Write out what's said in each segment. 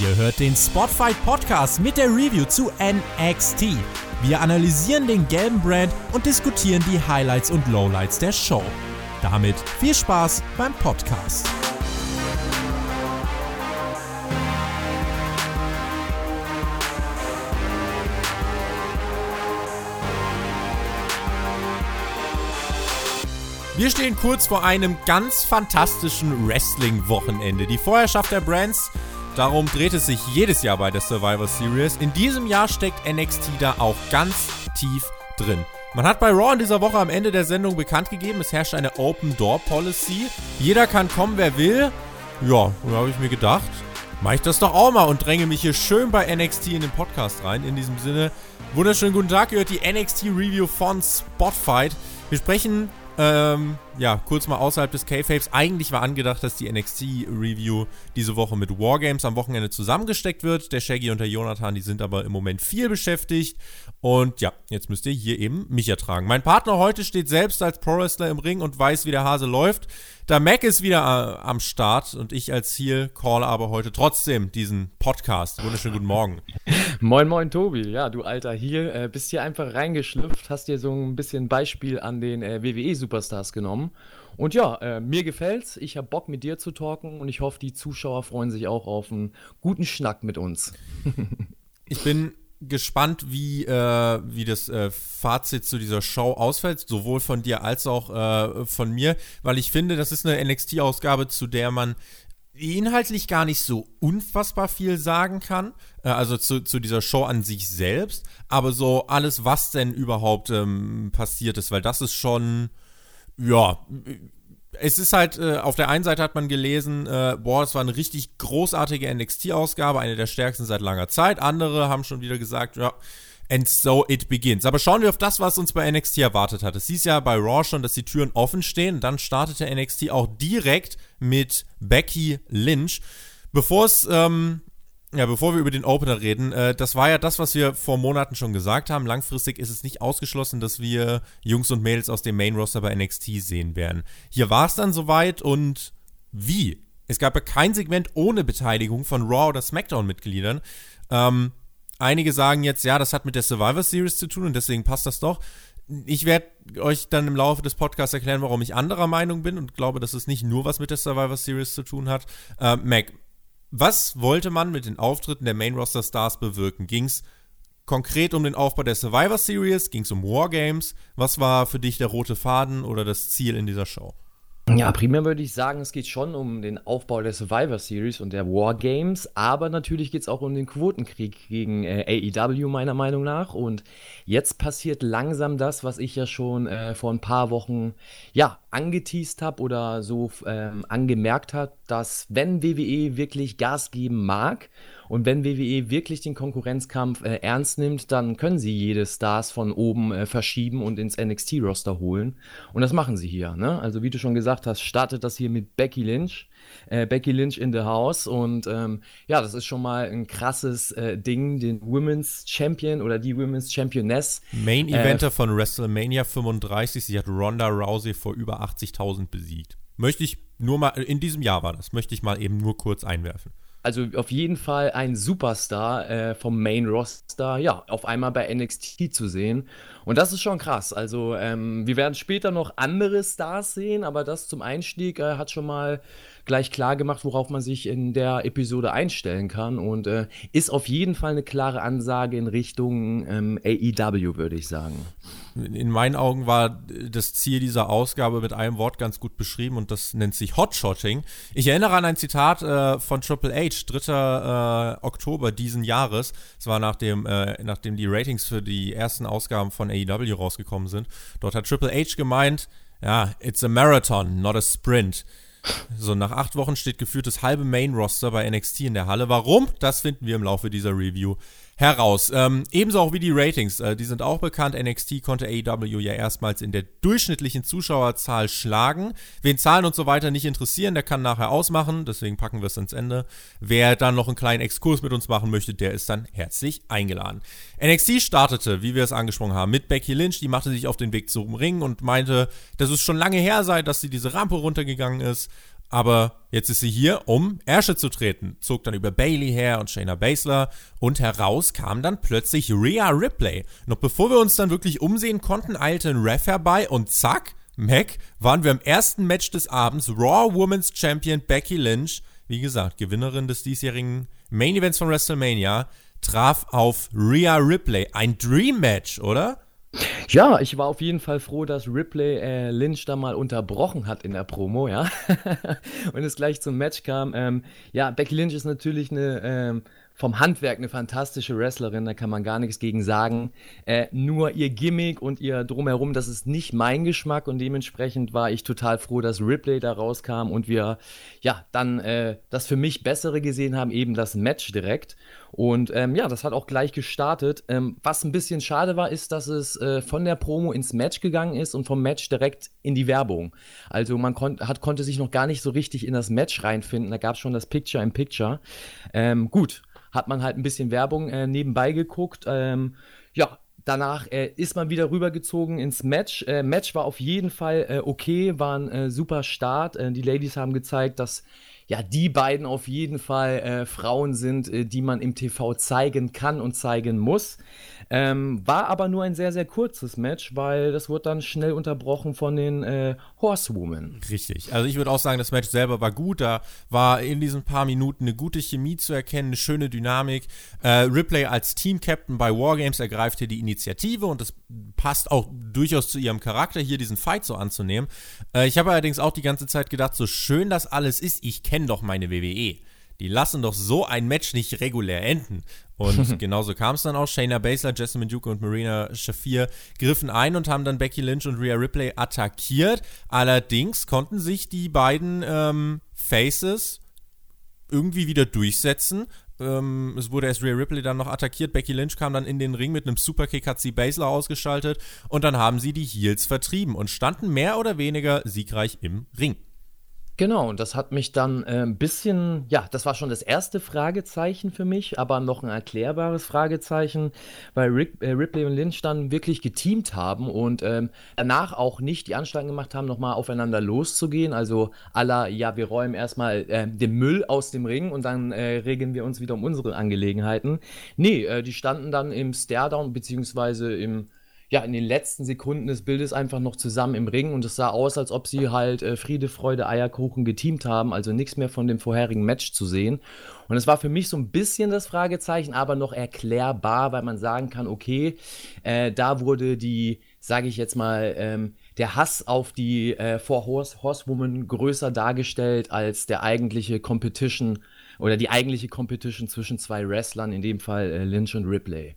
Ihr hört den Spotfight Podcast mit der Review zu NXT. Wir analysieren den gelben Brand und diskutieren die Highlights und Lowlights der Show. Damit viel Spaß beim Podcast. Wir stehen kurz vor einem ganz fantastischen Wrestling-Wochenende. Die Vorherrschaft der Brands, darum dreht es sich jedes Jahr bei der Survivor Series. In diesem Jahr steckt NXT da auch ganz tief drin. Man hat bei Raw in dieser Woche am Ende der Sendung bekannt gegeben, es herrscht eine Open Door Policy. Jeder kann kommen, wer will. Ja, da habe ich mir gedacht, mache ich das doch auch mal und dränge mich hier schön bei NXT in den Podcast rein. In diesem Sinne, wunderschönen guten Tag, ihr hört die NXT Review von Spotfight. Wir sprechen ähm, ja, kurz mal außerhalb des K-Fapes. Eigentlich war angedacht, dass die NXT-Review diese Woche mit Wargames am Wochenende zusammengesteckt wird. Der Shaggy und der Jonathan, die sind aber im Moment viel beschäftigt. Und ja, jetzt müsst ihr hier eben mich ertragen. Mein Partner heute steht selbst als Pro-Wrestler im Ring und weiß, wie der Hase läuft. Da Mac ist wieder äh, am Start und ich als Heel calle aber heute trotzdem diesen Podcast. Wunderschönen guten Morgen. moin, moin, Tobi. Ja, du alter Heel, äh, bist hier einfach reingeschlüpft, hast dir so ein bisschen Beispiel an den äh, WWE-Superstars genommen. Und ja, äh, mir gefällt's. Ich habe Bock mit dir zu talken und ich hoffe, die Zuschauer freuen sich auch auf einen guten Schnack mit uns. ich bin gespannt, wie, äh, wie das äh, Fazit zu dieser Show ausfällt, sowohl von dir als auch äh, von mir, weil ich finde, das ist eine NXT-Ausgabe, zu der man inhaltlich gar nicht so unfassbar viel sagen kann, äh, also zu, zu dieser Show an sich selbst, aber so alles, was denn überhaupt ähm, passiert ist, weil das ist schon, ja, es ist halt, äh, auf der einen Seite hat man gelesen, äh, boah, das war eine richtig großartige NXT-Ausgabe, eine der stärksten seit langer Zeit. Andere haben schon wieder gesagt, ja, and so it begins. Aber schauen wir auf das, was uns bei NXT erwartet hat. Es hieß ja bei Raw schon, dass die Türen offen stehen. Dann startete NXT auch direkt mit Becky Lynch. Bevor es ähm, ja, bevor wir über den Opener reden, äh, das war ja das, was wir vor Monaten schon gesagt haben. Langfristig ist es nicht ausgeschlossen, dass wir Jungs und Mädels aus dem Main Roster bei NXT sehen werden. Hier war es dann soweit und wie? Es gab ja kein Segment ohne Beteiligung von Raw oder SmackDown-Mitgliedern. Ähm, einige sagen jetzt, ja, das hat mit der Survivor Series zu tun und deswegen passt das doch. Ich werde euch dann im Laufe des Podcasts erklären, warum ich anderer Meinung bin und glaube, dass es nicht nur was mit der Survivor Series zu tun hat. Äh, Mac, was wollte man mit den Auftritten der Main Roster Stars bewirken? Ging es konkret um den Aufbau der Survivor Series? Ging es um Wargames? Was war für dich der rote Faden oder das Ziel in dieser Show? Ja, primär würde ich sagen, es geht schon um den Aufbau der Survivor Series und der Wargames, aber natürlich geht es auch um den Quotenkrieg gegen äh, AEW meiner Meinung nach. Und jetzt passiert langsam das, was ich ja schon äh, vor ein paar Wochen ja angeteased habe oder so ähm, angemerkt habe, dass wenn WWE wirklich Gas geben mag und wenn WWE wirklich den Konkurrenzkampf äh, ernst nimmt, dann können sie jede Stars von oben äh, verschieben und ins NXT-Roster holen. Und das machen sie hier. Ne? Also wie du schon gesagt hast, startet das hier mit Becky Lynch. Äh, Becky Lynch in the House. Und ähm, ja, das ist schon mal ein krasses äh, Ding, den Women's Champion oder die Women's Championess. Main äh, Eventer von WrestleMania 35. Sie hat Ronda Rousey vor über 80.000 besiegt. Möchte ich nur mal, in diesem Jahr war das, möchte ich mal eben nur kurz einwerfen also auf jeden Fall ein Superstar äh, vom Main Roster, ja, auf einmal bei NXT zu sehen. Und das ist schon krass. Also, ähm, wir werden später noch andere Stars sehen, aber das zum Einstieg äh, hat schon mal gleich klar gemacht, worauf man sich in der Episode einstellen kann und äh, ist auf jeden Fall eine klare Ansage in Richtung ähm, AEW, würde ich sagen. In meinen Augen war das Ziel dieser Ausgabe mit einem Wort ganz gut beschrieben und das nennt sich Hotshotting. Ich erinnere an ein Zitat äh, von Triple H, 3. Äh, Oktober diesen Jahres. Es war nachdem, äh, nachdem die Ratings für die ersten Ausgaben von AEW rausgekommen sind. Dort hat Triple H gemeint, ja, it's a marathon, not a sprint. So, nach acht Wochen steht geführt das halbe Main-Roster bei NXT in der Halle. Warum? Das finden wir im Laufe dieser Review heraus. Ähm, ebenso auch wie die Ratings, äh, die sind auch bekannt. NXT konnte AEW ja erstmals in der durchschnittlichen Zuschauerzahl schlagen. Wen Zahlen und so weiter nicht interessieren, der kann nachher ausmachen, deswegen packen wir es ans Ende. Wer dann noch einen kleinen Exkurs mit uns machen möchte, der ist dann herzlich eingeladen. NXT startete, wie wir es angesprochen haben, mit Becky Lynch, die machte sich auf den Weg zum Ring und meinte, dass es schon lange her sei, dass sie diese Rampe runtergegangen ist Aber jetzt ist sie hier, um Ärsche zu treten. Zog dann über Bailey her und Shayna Baszler und heraus kam dann plötzlich Rhea Ripley. Noch bevor wir uns dann wirklich umsehen konnten, eilte ein Ref herbei und zack, Mac, waren wir im ersten Match des Abends. Raw Women's Champion Becky Lynch, wie gesagt, Gewinnerin des diesjährigen Main Events von WrestleMania, traf auf Rhea Ripley. Ein Dream Match, oder? Ja, ich war auf jeden Fall froh, dass Ripley äh, Lynch da mal unterbrochen hat in der Promo, ja. und es gleich zum Match kam. Ähm, ja, Becky Lynch ist natürlich eine ähm, vom Handwerk eine fantastische Wrestlerin, da kann man gar nichts gegen sagen. Äh, nur ihr Gimmick und ihr Drumherum, das ist nicht mein Geschmack und dementsprechend war ich total froh, dass Ripley da rauskam und wir ja dann äh, das für mich bessere gesehen haben, eben das Match direkt. Und ähm, ja, das hat auch gleich gestartet. Ähm, was ein bisschen schade war, ist, dass es äh, von der Promo ins Match gegangen ist und vom Match direkt in die Werbung. Also man kon hat, konnte sich noch gar nicht so richtig in das Match reinfinden. Da gab es schon das Picture in Picture. Ähm, gut, hat man halt ein bisschen Werbung äh, nebenbei geguckt. Ähm, ja, danach äh, ist man wieder rübergezogen ins Match. Äh, Match war auf jeden Fall äh, okay, war ein äh, super Start. Äh, die Ladies haben gezeigt, dass ja, die beiden auf jeden Fall äh, Frauen sind, äh, die man im TV zeigen kann und zeigen muss. Ähm, war aber nur ein sehr, sehr kurzes Match, weil das wurde dann schnell unterbrochen von den äh, Horsewomen. Richtig. Also ich würde auch sagen, das Match selber war gut. Da war in diesen paar Minuten eine gute Chemie zu erkennen, eine schöne Dynamik. Äh, Ripley als Team-Captain bei Wargames ergreift hier die Initiative und das passt auch durchaus zu ihrem Charakter, hier diesen Fight so anzunehmen. Äh, ich habe allerdings auch die ganze Zeit gedacht, so schön das alles ist, ich kenne doch meine WWE. Die lassen doch so ein Match nicht regulär enden. Und genauso kam es dann auch. Shayna Baszler, Jessamine Duke und Marina Shafir griffen ein und haben dann Becky Lynch und Rhea Ripley attackiert. Allerdings konnten sich die beiden ähm, Faces irgendwie wieder durchsetzen. Ähm, es wurde erst Rhea Ripley dann noch attackiert. Becky Lynch kam dann in den Ring mit einem Superkick, hat sie Baszler ausgeschaltet und dann haben sie die Heels vertrieben und standen mehr oder weniger siegreich im Ring. Genau, und das hat mich dann äh, ein bisschen, ja, das war schon das erste Fragezeichen für mich, aber noch ein erklärbares Fragezeichen, weil Rick, äh, Ripley und Lynch dann wirklich geteamt haben und ähm, danach auch nicht die Anstrengung gemacht haben, nochmal aufeinander loszugehen. Also aller, ja, wir räumen erstmal äh, den Müll aus dem Ring und dann äh, regeln wir uns wieder um unsere Angelegenheiten. Nee, äh, die standen dann im Staredown beziehungsweise im ja, in den letzten Sekunden des Bildes einfach noch zusammen im Ring und es sah aus, als ob sie halt äh, Friede, Freude, Eierkuchen geteamt haben, also nichts mehr von dem vorherigen Match zu sehen. Und es war für mich so ein bisschen das Fragezeichen, aber noch erklärbar, weil man sagen kann, okay, äh, da wurde die, sage ich jetzt mal, ähm, der Hass auf die äh, Four Horse, Horsewoman größer dargestellt als der eigentliche Competition oder die eigentliche Competition zwischen zwei Wrestlern, in dem Fall äh, Lynch und Ripley.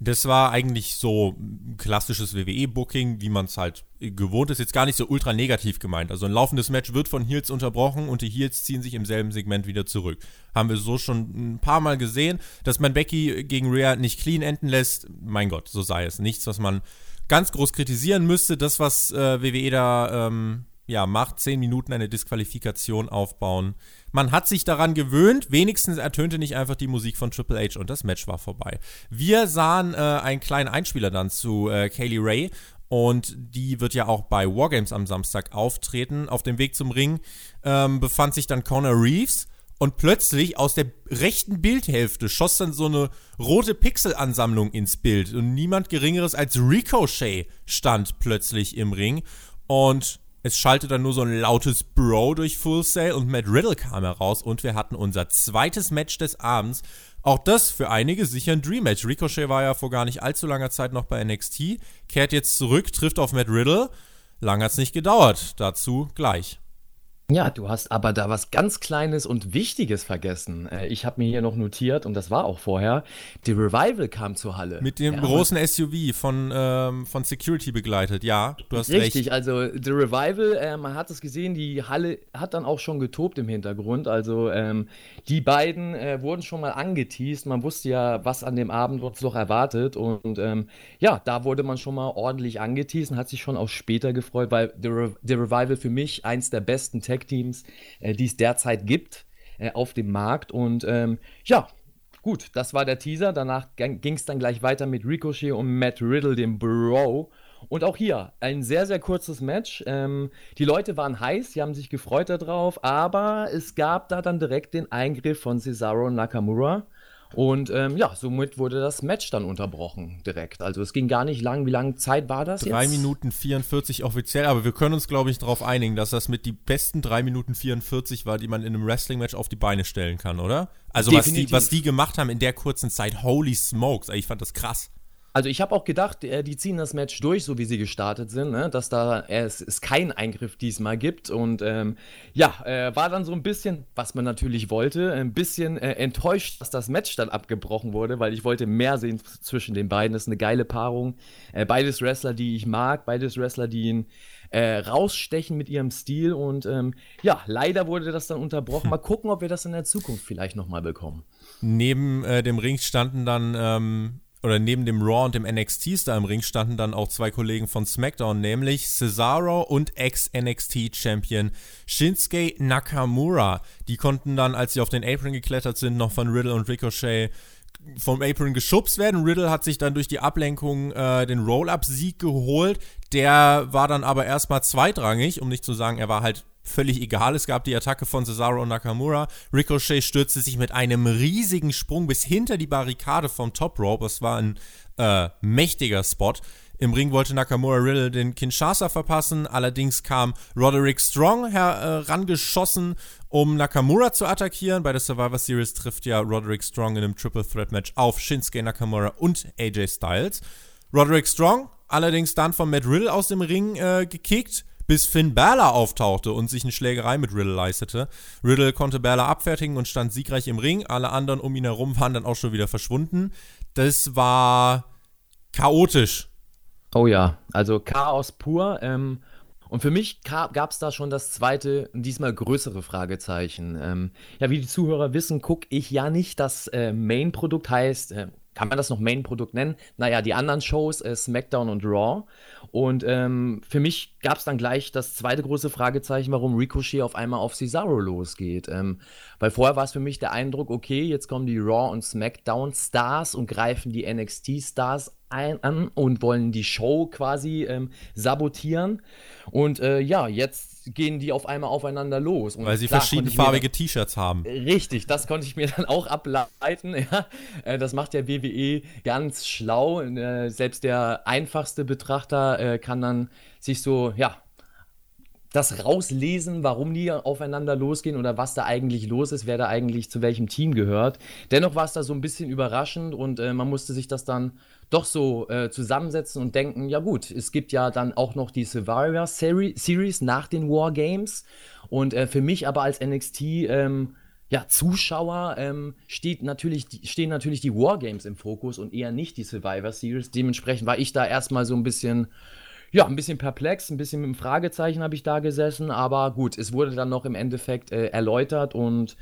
Das war eigentlich so klassisches WWE-Booking, wie man es halt gewohnt ist. Jetzt gar nicht so ultra negativ gemeint. Also ein laufendes Match wird von Heels unterbrochen und die Heels ziehen sich im selben Segment wieder zurück. Haben wir so schon ein paar Mal gesehen. Dass man Becky gegen Rhea nicht clean enden lässt, mein Gott, so sei es. Nichts, was man ganz groß kritisieren müsste. Das, was äh, WWE da ähm, ja, macht, zehn Minuten eine Disqualifikation aufbauen man hat sich daran gewöhnt, wenigstens ertönte nicht einfach die Musik von Triple H und das Match war vorbei. Wir sahen äh, einen kleinen Einspieler dann zu äh, Kaylee Ray und die wird ja auch bei Wargames am Samstag auftreten. Auf dem Weg zum Ring ähm, befand sich dann Connor Reeves und plötzlich aus der rechten Bildhälfte schoss dann so eine rote Pixelansammlung ins Bild und niemand geringeres als Ricochet stand plötzlich im Ring und es schaltet dann nur so ein lautes Bro durch Full Sail und Matt Riddle kam heraus und wir hatten unser zweites Match des Abends. Auch das für einige sicher ein Dream Match. Ricochet war ja vor gar nicht allzu langer Zeit noch bei NXT, kehrt jetzt zurück, trifft auf Matt Riddle. Lang hat's nicht gedauert. Dazu gleich. Ja, du hast aber da was ganz Kleines und Wichtiges vergessen. Äh, ich habe mir hier noch notiert, und das war auch vorher, die Revival kam zur Halle. Mit dem ja, großen SUV von, ähm, von Security begleitet, ja, du hast richtig, recht. also The Revival, äh, man hat es gesehen, die Halle hat dann auch schon getobt im Hintergrund. Also ähm, die beiden äh, wurden schon mal angeteased. Man wusste ja, was an dem Abend uns noch erwartet. Und ähm, ja, da wurde man schon mal ordentlich angeteased und hat sich schon auch später gefreut, weil The, Re The Revival für mich eins der besten Tech Tag-Teams, äh, die es derzeit gibt äh, auf dem Markt. Und ähm, ja, gut, das war der Teaser. Danach ging es dann gleich weiter mit Ricochet und Matt Riddle, dem Bro. Und auch hier ein sehr, sehr kurzes Match. Ähm, die Leute waren heiß, sie haben sich gefreut darauf, aber es gab da dann direkt den Eingriff von Cesaro Nakamura. Und ähm, ja, somit wurde das Match dann unterbrochen direkt. Also es ging gar nicht lang. Wie lange Zeit war das drei jetzt? Minuten 44 offiziell, aber wir können uns, glaube ich, darauf einigen, dass das mit die besten drei Minuten 44 war, die man in einem Wrestling-Match auf die Beine stellen kann, oder? Also was die, was die gemacht haben in der kurzen Zeit, holy smokes, ich fand das krass. Also ich habe auch gedacht, äh, die ziehen das Match durch, so wie sie gestartet sind, ne? dass da äh, es, es keinen Eingriff diesmal gibt. Und ähm, ja, äh, war dann so ein bisschen, was man natürlich wollte, ein bisschen äh, enttäuscht, dass das Match dann abgebrochen wurde, weil ich wollte mehr sehen zwischen den beiden. Das ist eine geile Paarung. Äh, beides Wrestler, die ich mag, beides Wrestler, die ihn äh, rausstechen mit ihrem Stil. Und ähm, ja, leider wurde das dann unterbrochen. Mal gucken, ob wir das in der Zukunft vielleicht nochmal bekommen. Neben dem Ring standen dann ähm oder neben dem Raw und dem NXT da im Ring standen dann auch zwei Kollegen von SmackDown, nämlich Cesaro und Ex-NXT-Champion Shinsuke Nakamura. Die konnten dann, als sie auf den Apron geklettert sind, noch von Riddle und Ricochet vom Apron geschubst werden. Riddle hat sich dann durch die Ablenkung äh, den Roll-Up-Sieg geholt. Der war dann aber erstmal zweitrangig, um nicht zu sagen, er war halt völlig egal. Es gab die Attacke von Cesaro und Nakamura. Ricochet stürzte sich mit einem riesigen Sprung bis hinter die Barrikade vom Top Rope. Das war ein äh, mächtiger Spot. Im Ring wollte Nakamura Riddle den Kinshasa verpassen, allerdings kam Roderick Strong herangeschossen, äh, um Nakamura zu attackieren. Bei der Survivor Series trifft ja Roderick Strong in einem Triple Threat Match auf Shinsuke Nakamura und AJ Styles. Roderick Strong allerdings dann von Matt Riddle aus dem Ring äh, gekickt bis Finn Balor auftauchte und sich eine Schlägerei mit Riddle leistete. Riddle konnte Balor abfertigen und stand siegreich im Ring. Alle anderen um ihn herum waren dann auch schon wieder verschwunden. Das war chaotisch. Oh ja, also Chaos pur. Ähm, und für mich gab es da schon das zweite, diesmal größere Fragezeichen. Ähm, ja, wie die Zuhörer wissen, gucke ich ja nicht. Das äh, Main-Produkt heißt, äh, kann man das noch Main-Produkt nennen? Naja, die anderen Shows, äh, SmackDown und Raw. Und ähm, für mich gab es dann gleich das zweite große Fragezeichen, warum Ricochet auf einmal auf Cesaro losgeht. Ähm, weil vorher war es für mich der Eindruck, okay, jetzt kommen die Raw und SmackDown Stars und greifen die NXT Stars an und wollen die Show quasi ähm, sabotieren. Und äh, ja, jetzt gehen die auf einmal aufeinander los. Und Weil sie klar, verschiedenfarbige T-Shirts haben. Richtig, das konnte ich mir dann auch ableiten. Ja. Äh, das macht der WWE ganz schlau. Äh, selbst der einfachste Betrachter äh, kann dann sich so, ja, das rauslesen, warum die aufeinander losgehen oder was da eigentlich los ist, wer da eigentlich zu welchem Team gehört. Dennoch war es da so ein bisschen überraschend und äh, man musste sich das dann doch so äh, zusammensetzen und denken, ja gut, es gibt ja dann auch noch die Survivor Seri Series nach den War Games und äh, für mich aber als NXT ähm, ja, Zuschauer ähm, steht natürlich, stehen natürlich die Wargames im Fokus und eher nicht die Survivor Series. Dementsprechend war ich da erstmal so ein bisschen ja, ein bisschen perplex, ein bisschen mit einem Fragezeichen habe ich da gesessen, aber gut, es wurde dann noch im Endeffekt äh, erläutert und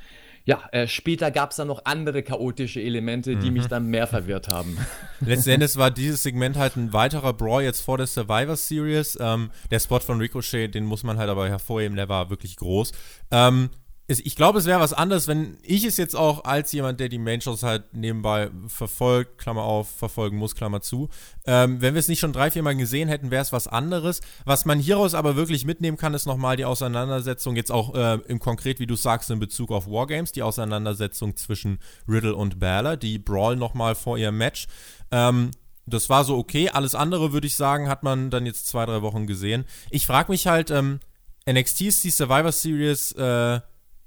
ja, äh, später gab es dann noch andere chaotische Elemente, die mhm. mich dann mehr verwirrt haben. Letzten Endes war dieses Segment halt ein weiterer Brawl jetzt vor der Survivor Series. Ähm, der Spot von Ricochet, den muss man halt aber hervorheben, der war wirklich groß. Ähm, ich glaube, es wäre was anderes, wenn ich es jetzt auch als jemand, der die Main-Shows halt nebenbei verfolgt, Klammer auf, verfolgen muss, Klammer zu, ähm, wenn wir es nicht schon drei, vier Mal gesehen hätten, wäre es was anderes. Was man hieraus aber wirklich mitnehmen kann, ist nochmal die Auseinandersetzung, jetzt auch äh, im Konkret, wie du sagst, in Bezug auf Wargames, die Auseinandersetzung zwischen Riddle und Balor, die Brawl nochmal vor ihrem Match. Ähm, das war so okay. Alles andere, würde ich sagen, hat man dann jetzt zwei, drei Wochen gesehen. Ich frage mich halt, ähm, NXT ist die Survivor Series, äh,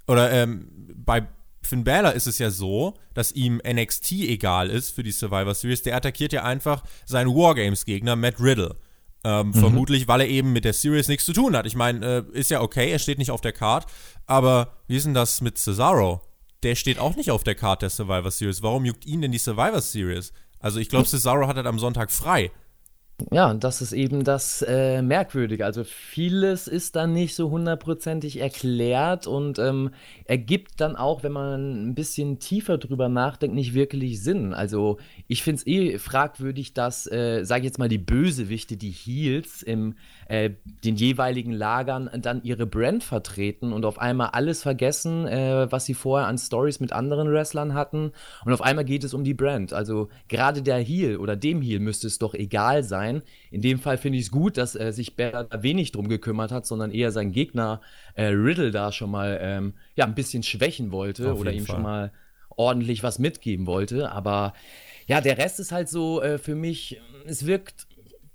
oder ähm, bei Finn Balor ist es ja so, dass ihm NXT egal ist für die Survivor Series. Der attackiert ja einfach seinen Wargames-Gegner Matt Riddle. Ähm, mhm. Vermutlich, weil er eben mit der Series nichts zu tun hat. Ich meine, äh, ist ja okay, er steht nicht auf der Card, aber wie ist denn das mit Cesaro? Der steht auch nicht auf der Card der Survivor Series. Warum juckt ihn denn die Survivor Series? Also ich glaube, Cesaro hat halt am Sonntag frei. Ja, das ist eben das äh, Merkwürdige. Also vieles ist dann nicht so hundertprozentig erklärt und ähm, ergibt dann auch, wenn man ein bisschen tiefer drüber nachdenkt, nicht wirklich Sinn. Also ich finde es eh fragwürdig, dass, äh, sage ich jetzt mal, die Bösewichte, die Heels im äh, den jeweiligen Lagern dann ihre Brand vertreten und auf einmal alles vergessen, äh, was sie vorher an Stories mit anderen Wrestlern hatten und auf einmal geht es um die Brand. Also gerade der Heel oder dem Heel müsste es doch egal sein, sein. In dem Fall finde ich es gut, dass äh, sich Bear da wenig drum gekümmert hat, sondern eher seinen Gegner äh, Riddle da schon mal ähm, ja, ein bisschen schwächen wollte oder ihm Fall. schon mal ordentlich was mitgeben wollte. Aber ja, der Rest ist halt so äh, für mich, es wirkt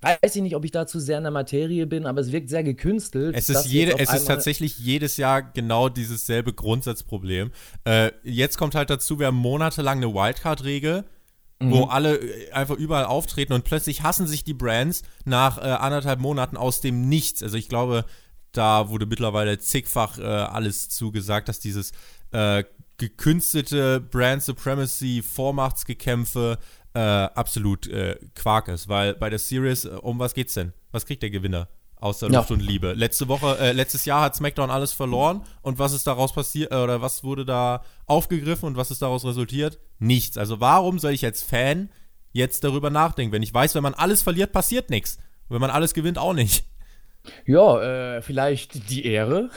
weiß ich nicht, ob ich da zu sehr in der Materie bin, aber es wirkt sehr gekünstelt. Es ist, jede, es ist tatsächlich jedes Jahr genau dieses selbe Grundsatzproblem. Äh, jetzt kommt halt dazu, wir haben monatelang eine Wildcard-Regel, mhm. wo alle äh, einfach überall auftreten und plötzlich hassen sich die Brands nach äh, anderthalb Monaten aus dem Nichts. Also ich glaube, da wurde mittlerweile zigfach äh, alles zugesagt, dass dieses äh, gekünstelte Brand Supremacy, Vormachtsgekämpfe, äh, absolut äh, Quark ist, weil bei der Series, äh, um was geht's denn? Was kriegt der Gewinner? Außer Luft ja. und Liebe. Letzte Woche, äh, letztes Jahr hat SmackDown alles verloren und was ist daraus passiert, äh, oder was wurde da aufgegriffen und was ist daraus resultiert? Nichts. Also warum soll ich als Fan jetzt darüber nachdenken, wenn ich weiß, wenn man alles verliert, passiert nichts. Wenn man alles gewinnt, auch nicht. Ja, äh, vielleicht die Ehre.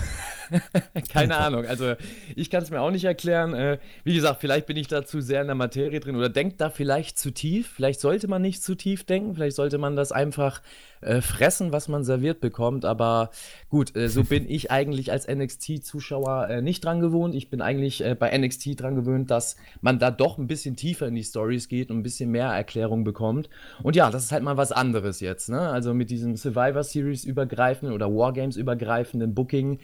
Keine Ahnung. Also ich kann es mir auch nicht erklären. Äh, wie gesagt, vielleicht bin ich da zu sehr in der Materie drin oder denkt da vielleicht zu tief. Vielleicht sollte man nicht zu tief denken. Vielleicht sollte man das einfach äh, fressen, was man serviert bekommt. Aber gut, äh, so bin ich eigentlich als NXT-Zuschauer äh, nicht dran gewohnt. Ich bin eigentlich äh, bei NXT dran gewöhnt, dass man da doch ein bisschen tiefer in die Stories geht und ein bisschen mehr Erklärung bekommt. Und ja, das ist halt mal was anderes jetzt. Ne? Also mit diesem Survivor Series übergreifenden oder Wargames übergreifenden Booking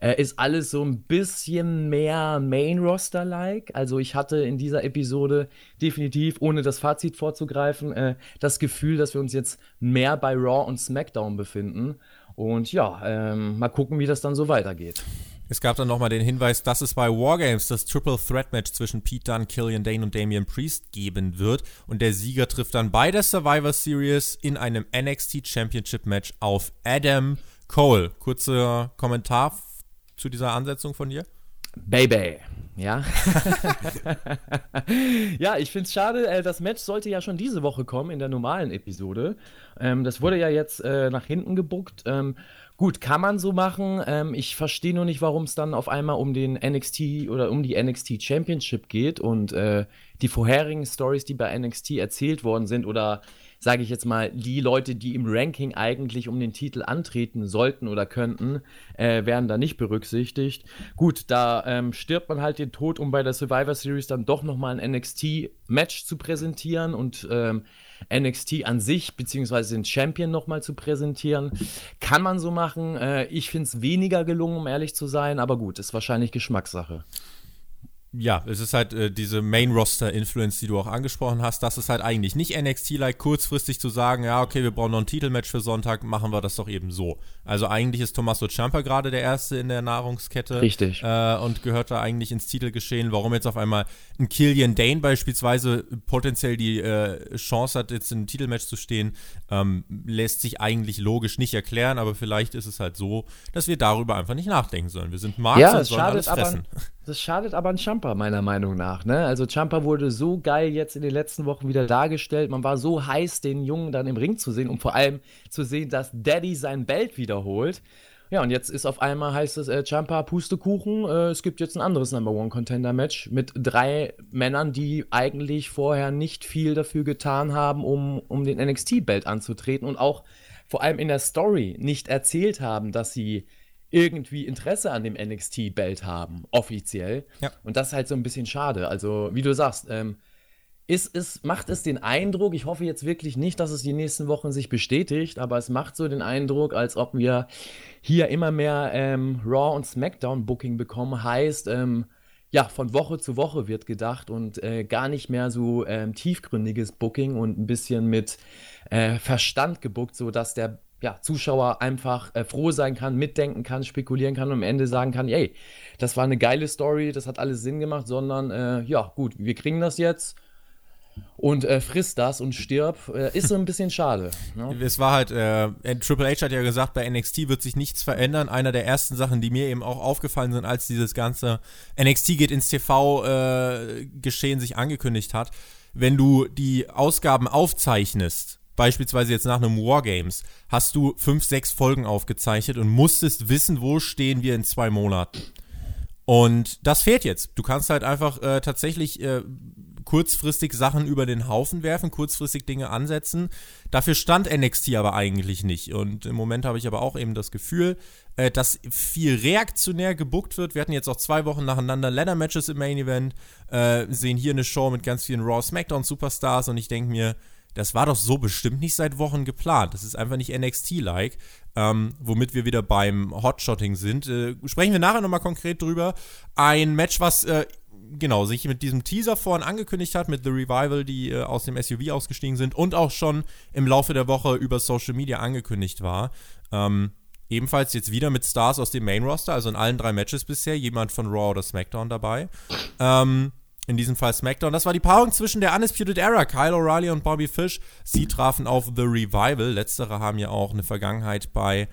äh, ist alles so ein bisschen mehr Main-Roster-like. Also ich hatte in dieser Episode definitiv, ohne das Fazit vorzugreifen, äh, das Gefühl, dass wir uns jetzt mehr bei Raw und SmackDown befinden. Und ja, ähm, mal gucken, wie das dann so weitergeht. Es gab dann nochmal den Hinweis, dass es bei Wargames das Triple Threat Match zwischen Pete Dunne, Killian Dane und Damian Priest geben wird. Und der Sieger trifft dann bei der Survivor Series in einem NXT Championship Match auf Adam Cole. Kurzer Kommentar zu dieser Ansetzung von dir? Baby. Ja. ja, ich finde es schade. Äh, das Match sollte ja schon diese Woche kommen in der normalen Episode. Ähm, das wurde ja jetzt äh, nach hinten gebuckt. Ähm, gut, kann man so machen. Ähm, ich verstehe nur nicht, warum es dann auf einmal um den NXT oder um die NXT Championship geht und äh, die vorherigen Stories, die bei NXT erzählt worden sind oder sage ich jetzt mal, die Leute, die im Ranking eigentlich um den Titel antreten sollten oder könnten, äh, werden da nicht berücksichtigt. Gut, da ähm, stirbt man halt den Tod, um bei der Survivor Series dann doch nochmal ein NXT-Match zu präsentieren und ähm, NXT an sich, beziehungsweise den Champion nochmal zu präsentieren. Kann man so machen. Äh, ich finde es weniger gelungen, um ehrlich zu sein, aber gut, ist wahrscheinlich Geschmackssache ja, es ist halt äh, diese Main-Roster-Influence, die du auch angesprochen hast. Das ist halt eigentlich nicht NXT-like, kurzfristig zu sagen, ja, okay, wir brauchen noch ein Titelmatch für Sonntag, machen wir das doch eben so. Also eigentlich ist Tommaso Ciampa gerade der Erste in der Nahrungskette. Richtig. Äh, und gehört da eigentlich ins Titelgeschehen. Warum jetzt auf einmal ein Killian Dane beispielsweise potenziell die äh, Chance hat, jetzt in einem Titelmatch zu stehen, ähm, lässt sich eigentlich logisch nicht erklären, aber vielleicht ist es halt so, dass wir darüber einfach nicht nachdenken sollen. Wir sind Marks ja, und sollen alles fressen. Aber das schadet aber an Champa, meiner Meinung nach. Ne? Also Champa wurde so geil jetzt in den letzten Wochen wieder dargestellt. Man war so heiß, den Jungen dann im Ring zu sehen und vor allem zu sehen, dass Daddy sein Belt wiederholt. Ja, und jetzt ist auf einmal heißt es äh, Champa Pustekuchen. Äh, es gibt jetzt ein anderes Number One Contender Match mit drei Männern, die eigentlich vorher nicht viel dafür getan haben, um, um den NXT Belt anzutreten und auch vor allem in der Story nicht erzählt haben, dass sie irgendwie Interesse an dem NXT-Belt haben, offiziell. Ja. Und das ist halt so ein bisschen schade. Also, wie du sagst, ähm, ist, ist, macht es den Eindruck, ich hoffe jetzt wirklich nicht, dass es die nächsten Wochen sich bestätigt, aber es macht so den Eindruck, als ob wir hier immer mehr ähm, Raw und SmackDown-Booking bekommen. Heißt, ähm, ja, von Woche zu Woche wird gedacht und äh, gar nicht mehr so ähm, tiefgründiges Booking und ein bisschen mit äh, Verstand gebuckt, sodass der ja, Zuschauer einfach äh, froh sein kann, mitdenken kann, spekulieren kann und am Ende sagen kann, ey, das war eine geile Story, das hat alles Sinn gemacht, sondern äh, ja, gut, wir kriegen das jetzt und äh, frisst das und stirb, äh, ist so ein bisschen schade. Ne? Es war halt, äh, Triple H hat ja gesagt, bei NXT wird sich nichts verändern. Einer der ersten Sachen, die mir eben auch aufgefallen sind, als dieses ganze NXT geht ins TV-Geschehen äh, sich angekündigt hat, wenn du die Ausgaben aufzeichnest, beispielsweise jetzt nach einem Wargames, hast du fünf, sechs Folgen aufgezeichnet und musstest wissen, wo stehen wir in zwei Monaten. Und das fehlt jetzt. Du kannst halt einfach äh, tatsächlich äh, kurzfristig Sachen über den Haufen werfen, kurzfristig Dinge ansetzen. Dafür stand NXT aber eigentlich nicht. Und im Moment habe ich aber auch eben das Gefühl, äh, dass viel reaktionär gebuckt wird. Wir hatten jetzt auch zwei Wochen nacheinander Ladder-Matches im Main Event, äh, sehen hier eine Show mit ganz vielen Raw Smackdown Superstars und ich denke mir, das war doch so bestimmt nicht seit Wochen geplant. Das ist einfach nicht NXT-like, ähm, womit wir wieder beim Hotshotting sind. Äh, sprechen wir nachher nochmal konkret drüber. Ein Match, was äh, genau sich mit diesem Teaser vorhin angekündigt hat, mit The Revival, die äh, aus dem SUV ausgestiegen sind und auch schon im Laufe der Woche über Social Media angekündigt war. Ähm, ebenfalls jetzt wieder mit Stars aus dem Main Roster, also in allen drei Matches bisher, jemand von Raw oder SmackDown dabei. Ähm, in diesem Fall SmackDown. Das war die Paarung zwischen der Undisputed Era, Kyle O'Reilly und Bobby Fish. Sie trafen auf The Revival. Letztere haben ja auch eine Vergangenheit bei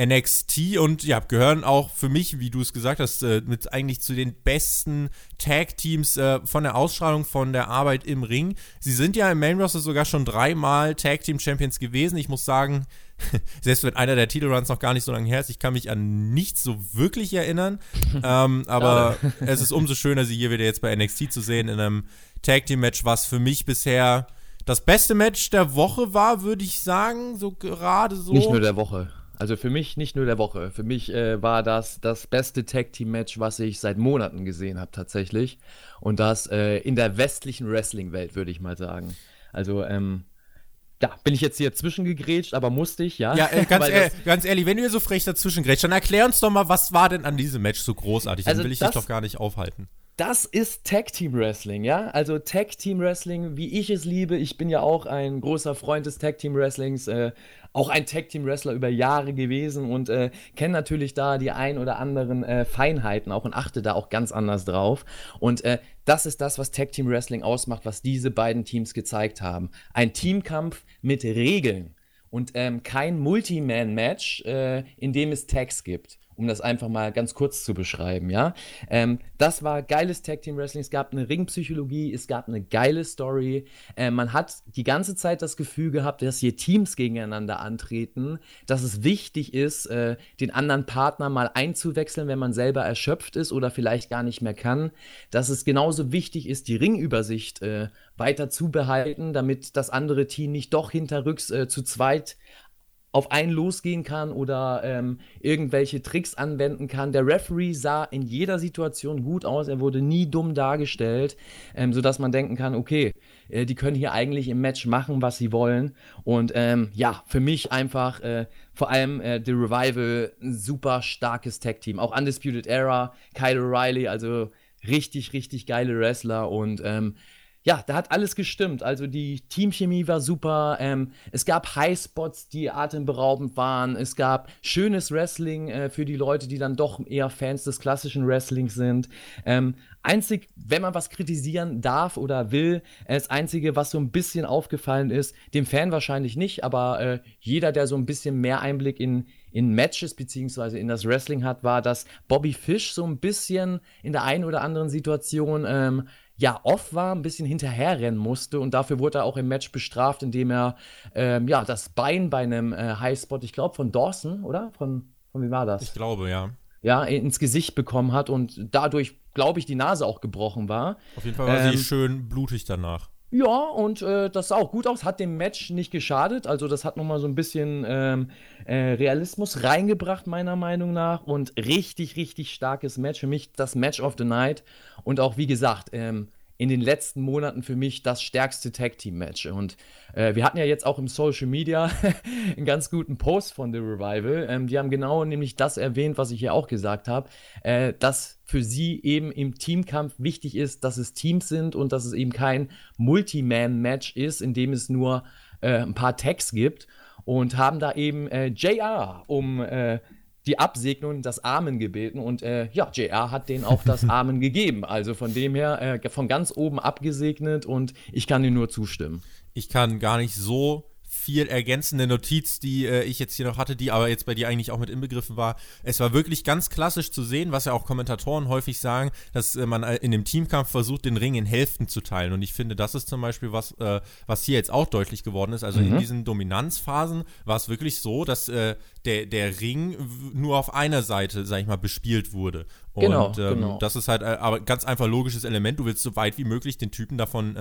NXT und ja, gehören auch für mich, wie du es gesagt hast, äh, mit eigentlich zu den besten Tag-Teams äh, von der Ausstrahlung, von der Arbeit im Ring. Sie sind ja im Main Roster sogar schon dreimal Tag-Team-Champions gewesen. Ich muss sagen, selbst wenn einer der Titelruns noch gar nicht so lange her ist, ich kann mich an nichts so wirklich erinnern. ähm, aber es ist umso schöner, sie hier wieder jetzt bei NXT zu sehen in einem Tag Team Match, was für mich bisher das beste Match der Woche war, würde ich sagen, so gerade so. Nicht nur der Woche. Also für mich nicht nur der Woche. Für mich äh, war das das beste Tag Team Match, was ich seit Monaten gesehen habe tatsächlich. Und das äh, in der westlichen Wrestling-Welt, würde ich mal sagen. Also ähm, ja, bin ich jetzt hier zwischengegrätscht, aber musste ich, ja. Ja, äh, ganz, ehr, ganz, ehrlich, wenn du hier so frech dazwischen grätscht, dann erklär uns doch mal, was war denn an diesem Match so großartig? Dann also will ich das, dich doch gar nicht aufhalten. Das ist Tag Team Wrestling, ja? Also Tag Team Wrestling, wie ich es liebe. Ich bin ja auch ein großer Freund des Tag Team Wrestlings. Äh, auch ein Tag Team Wrestler über Jahre gewesen und äh, kenne natürlich da die ein oder anderen äh, Feinheiten auch und achte da auch ganz anders drauf. Und äh, das ist das, was Tag Team Wrestling ausmacht, was diese beiden Teams gezeigt haben. Ein Teamkampf mit Regeln und ähm, kein Multi-Man-Match, äh, in dem es Tags gibt um das einfach mal ganz kurz zu beschreiben, ja. Ähm, das war geiles Tag Team Wrestling. Es gab eine Ringpsychologie, es gab eine geile Story. Äh, man hat die ganze Zeit das Gefühl gehabt, dass hier Teams gegeneinander antreten, dass es wichtig ist, äh, den anderen Partner mal einzuwechseln, wenn man selber erschöpft ist oder vielleicht gar nicht mehr kann. Dass es genauso wichtig ist, die Ringübersicht äh, weiter zu behalten, damit das andere Team nicht doch hinterrücks äh, zu zweit auf einen losgehen kann oder ähm, irgendwelche Tricks anwenden kann. Der Referee sah in jeder Situation gut aus, er wurde nie dumm dargestellt, ähm, sodass man denken kann, okay, äh, die können hier eigentlich im Match machen, was sie wollen. Und ähm, ja, für mich einfach äh, vor allem äh, The Revival ein super starkes Tag-Team. Auch Undisputed Era, Kyle O'Reilly, also richtig, richtig geile Wrestler und ähm, ja, da hat alles gestimmt. Also die Teamchemie war super. Ähm, es gab Highspots, die atemberaubend waren. Es gab schönes Wrestling äh, für die Leute, die dann doch eher Fans des klassischen Wrestlings sind. Ähm, einzig, wenn man was kritisieren darf oder will, das Einzige, was so ein bisschen aufgefallen ist, dem Fan wahrscheinlich nicht, aber äh, jeder, der so ein bisschen mehr Einblick in, in Matches beziehungsweise in das Wrestling hat, war, dass Bobby Fish so ein bisschen in der einen oder anderen Situation ähm, ja off war, ein bisschen hinterherrennen musste und dafür wurde er auch im Match bestraft, indem er ähm, ja das Bein bei einem äh, Highspot, ich glaube von Dawson, oder? Von, von wie war das? Ich glaube, ja. Ja, ins Gesicht bekommen hat und dadurch, glaube ich, die Nase auch gebrochen war. Auf jeden Fall war ähm, sie schön blutig danach. Ja, und äh, das sah auch gut aus, hat dem Match nicht geschadet. Also das hat nochmal so ein bisschen ähm, äh, Realismus reingebracht, meiner Meinung nach. Und richtig, richtig starkes Match. Für mich das Match of the Night. Und auch, wie gesagt, ähm, in den letzten Monaten für mich das stärkste Tag-Team-Match. Und äh, wir hatten ja jetzt auch im Social Media einen ganz guten Post von The Revival. Ähm, die haben genau nämlich das erwähnt, was ich hier auch gesagt habe, äh, dass für sie eben im Teamkampf wichtig ist, dass es Teams sind und dass es eben kein Multi-Man-Match ist, in dem es nur äh, ein paar Tags gibt. Und haben da eben äh, JR um äh, die Absegnung, das Amen gebeten und äh, ja, JR hat denen auch das Amen gegeben. Also von dem her äh, von ganz oben abgesegnet und ich kann dir nur zustimmen. Ich kann gar nicht so viel ergänzende Notiz, die äh, ich jetzt hier noch hatte, die aber jetzt bei dir eigentlich auch mit inbegriffen war. Es war wirklich ganz klassisch zu sehen, was ja auch Kommentatoren häufig sagen, dass äh, man äh, in dem Teamkampf versucht, den Ring in Hälften zu teilen. Und ich finde, das ist zum Beispiel was, äh, was hier jetzt auch deutlich geworden ist. Also mhm. in diesen Dominanzphasen war es wirklich so, dass äh, der, der Ring nur auf einer Seite, sag ich mal, bespielt wurde. Und genau, ähm, genau. das ist halt äh, aber ganz einfach logisches Element. Du willst so weit wie möglich den Typen davon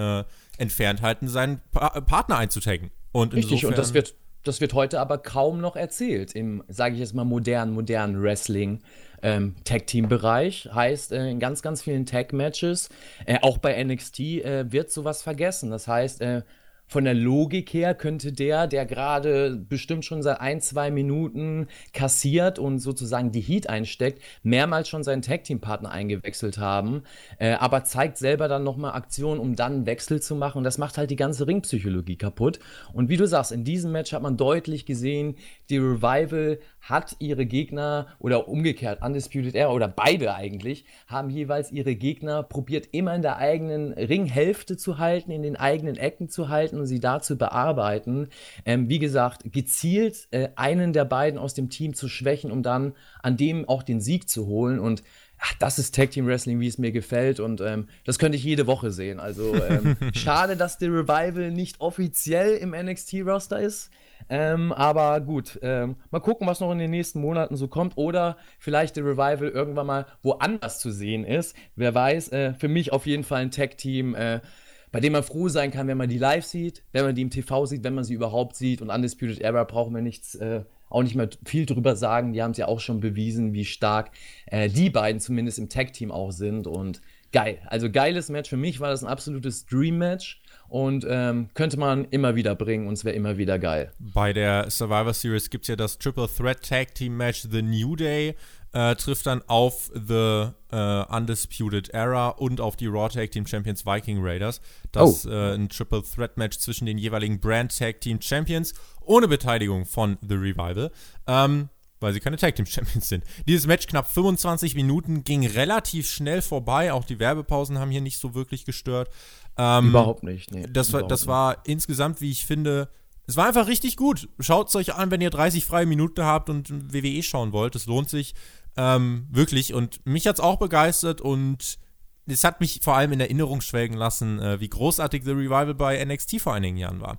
entfernt halten, seinen pa Partner einzutaggen. Und Richtig, und das wird, das wird heute aber kaum noch erzählt im, sage ich jetzt mal, modernen, modernen Wrestling. Ähm, Tag-Team-Bereich heißt, äh, in ganz, ganz vielen Tag-Matches, äh, auch bei NXT, äh, wird sowas vergessen. Das heißt, äh, von der Logik her könnte der, der gerade bestimmt schon seit ein, zwei Minuten kassiert und sozusagen die Heat einsteckt, mehrmals schon seinen Tag-Team-Partner eingewechselt haben, äh, aber zeigt selber dann nochmal Aktionen, um dann einen Wechsel zu machen. Und das macht halt die ganze Ringpsychologie kaputt. Und wie du sagst, in diesem Match hat man deutlich gesehen, die Revival hat ihre Gegner oder umgekehrt, Undisputed Era oder beide eigentlich, haben jeweils ihre Gegner probiert, immer in der eigenen Ringhälfte zu halten, in den eigenen Ecken zu halten und sie da zu bearbeiten. Ähm, wie gesagt, gezielt äh, einen der beiden aus dem Team zu schwächen, um dann an dem auch den Sieg zu holen. Und ach, das ist Tag Team Wrestling, wie es mir gefällt. Und ähm, das könnte ich jede Woche sehen. Also ähm, schade, dass der Revival nicht offiziell im NXT-Roster ist. Ähm, aber gut, ähm, mal gucken, was noch in den nächsten Monaten so kommt. Oder vielleicht der Revival irgendwann mal woanders zu sehen ist. Wer weiß, äh, für mich auf jeden Fall ein Tag-Team. Äh, bei dem man froh sein kann, wenn man die live sieht, wenn man die im TV sieht, wenn man sie überhaupt sieht. Und Undisputed Era brauchen wir nichts, äh, auch nicht mehr viel drüber sagen. Die haben es ja auch schon bewiesen, wie stark äh, die beiden zumindest im Tag-Team auch sind. Und geil. Also geiles Match. Für mich war das ein absolutes Dream-Match und ähm, könnte man immer wieder bringen und es wäre immer wieder geil. Bei der Survivor Series gibt es ja das Triple Threat Tag Team Match The New Day. Äh, trifft dann auf The äh, Undisputed Era und auf die Raw Tag Team Champions Viking Raiders. Das oh. äh, ein Triple Threat Match zwischen den jeweiligen Brand Tag Team Champions ohne Beteiligung von The Revival. Ähm, weil sie keine Tag Team Champions sind. Dieses Match knapp 25 Minuten ging relativ schnell vorbei. Auch die Werbepausen haben hier nicht so wirklich gestört. Ähm, überhaupt nicht. Nee, das war, das war insgesamt, wie ich finde, es war einfach richtig gut. Schaut es euch an, wenn ihr 30 freie Minuten habt und WWE schauen wollt. Es lohnt sich ähm, wirklich. Und mich hat es auch begeistert und es hat mich vor allem in Erinnerung schwelgen lassen, äh, wie großartig The Revival bei NXT vor einigen Jahren war.